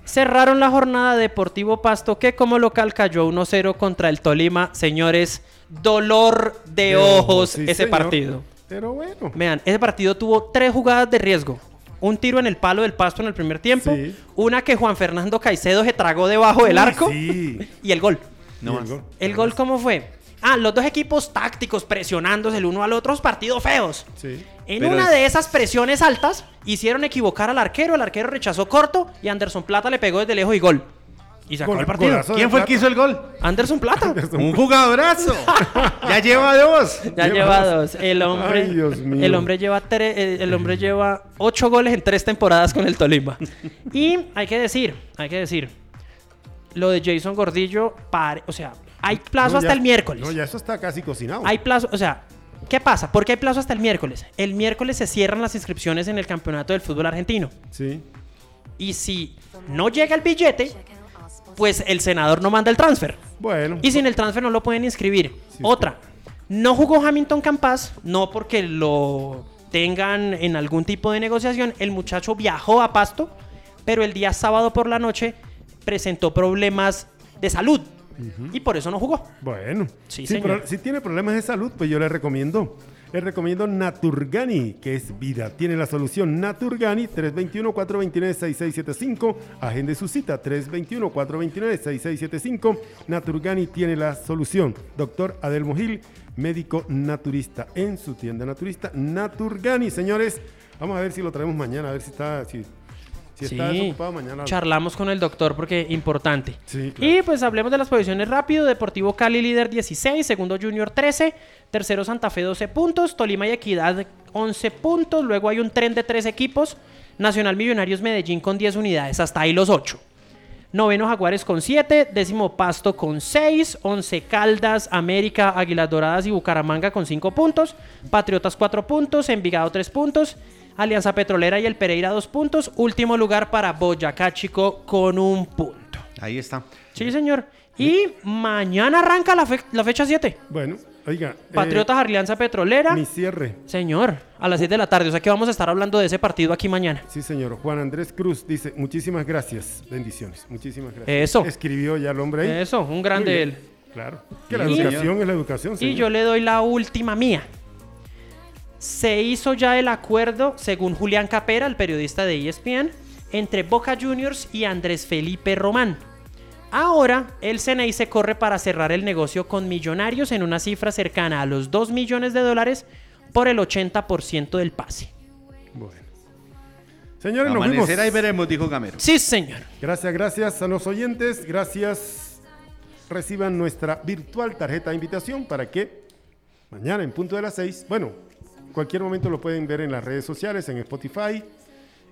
cerraron la jornada Deportivo Pasto que como local cayó 1-0 contra el Tolima. Señores, dolor de, ojos sí, ese señor. partido. Pero bueno. Vean, ese partido tuvo tres jugadas de riesgo. Un tiro en el palo del Pasto en el primer tiempo. Sí. Una que Juan Fernando Caicedo se tragó debajo del arco. Sí. Y el gol. No Y más. ¿El gol cómo fue? Ah, los dos equipos tácticos presionándose el uno al otro, partidos feos. Sí. En Pero una de esas presiones altas, hicieron equivocar al arquero, el arquero rechazó corto y Anderson Plata le pegó desde lejos y gol. Y sacó Gol- el partido. ¿Quién fue el que hizo el gol? Anderson Plata. Un jugadorazo. ya lleva dos. Ya lleva dos. El hombre, Ay, Dios mío. el hombre lleva tre- eh, el hombre lleva ocho goles en tres temporadas con el Tolima. Y hay que decir, hay que decir, lo de Jason Gordillo, pare- o sea, hay plazo No, hasta ya- el miércoles. No, ya eso está casi cocinado. Hay plazo, o sea, ¿qué pasa? ¿Por qué hay plazo hasta el miércoles? El miércoles se cierran las inscripciones en el campeonato del fútbol argentino. Sí. Y si no llega el billete, pues el senador no manda el transfer. Bueno. Y sin el transfer no lo pueden inscribir. Sí, Otra, no jugó Hamilton Campas, no porque lo tengan en algún tipo de negociación. El muchacho viajó a Pasto, pero el día sábado por la noche presentó problemas de salud y por eso no jugó. Bueno, Sí, si, señor. si tiene problemas de salud, pues yo le recomiendo. Le recomiendo Naturgani, que es vida. Tiene la solución Naturgani 321-429-6675. Agende su cita 321-429-6675. Naturgani tiene la solución. Doctor Adelmo Gil, médico naturista en su tienda naturista Naturgani. Señores, vamos a ver si lo traemos mañana, a ver si está, si, si está Sí, desocupado mañana. charlamos con el doctor porque importante. Sí, claro. Y pues hablemos de las posiciones rápido. Deportivo Cali líder 16, segundo Junior 13, tercero Santa Fe 12 puntos, Tolima y Equidad 11 puntos, luego hay un tren de tres equipos, Nacional Millonarios Medellín con 10 unidades, hasta ahí los 8. Noveno Jaguares con 7, décimo Pasto con 6, 11 Caldas, América, Águilas Doradas y Bucaramanga con 5 puntos, Patriotas 4 puntos, Envigado 3 puntos, Alianza Petrolera y el Pereira 2 puntos, último lugar para Boyacá Chico con un punto. Ahí está. Sí, señor. Y mañana arranca la, fe- la fecha 7. Bueno, oiga. eh, Patriotas Alianza Petrolera. mi cierre. Señor, a las 7 de la tarde. O sea que vamos a estar hablando de ese partido aquí mañana. Sí, señor. Juan Andrés Cruz dice, muchísimas gracias. Bendiciones. Muchísimas gracias. Eso. Escribió ya el hombre ahí. Eso, un grande él. Claro. Que la educación es la educación, Y señor. yo le doy la última mía. Se hizo ya el acuerdo, según Julián Capera, el periodista de ESPN, entre Boca Juniors y Andrés Felipe Román. Ahora, el CNI se corre para cerrar el negocio con Millonarios en una cifra cercana a los 2 millones de dólares por el 80% del pase. Bueno. Señores, nos. Amanecer ahí veremos, dijo Gamero. Sí, señor. Gracias, gracias a los oyentes. Gracias. Reciban nuestra virtual tarjeta de invitación para que mañana en punto de las 6, bueno, en cualquier momento lo pueden ver en las redes sociales, en Spotify,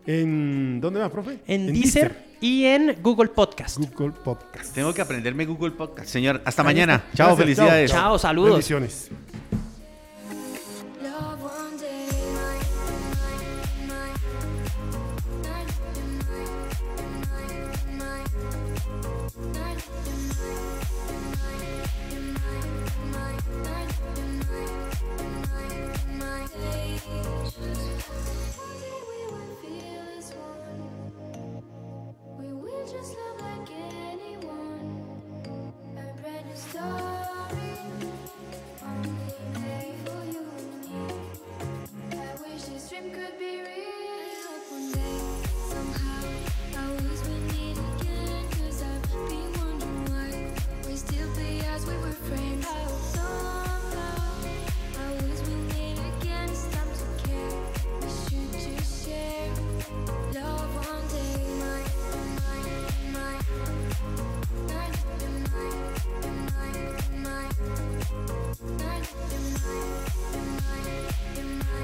en... ¿Dónde más, profe? En Deezer y en Google Podcast. Google Podcast. Tengo que aprenderme Google Podcast. Señor, hasta Ahí mañana. está. Chao, Gracias, felicidades. Chao, saludos. Bendiciones.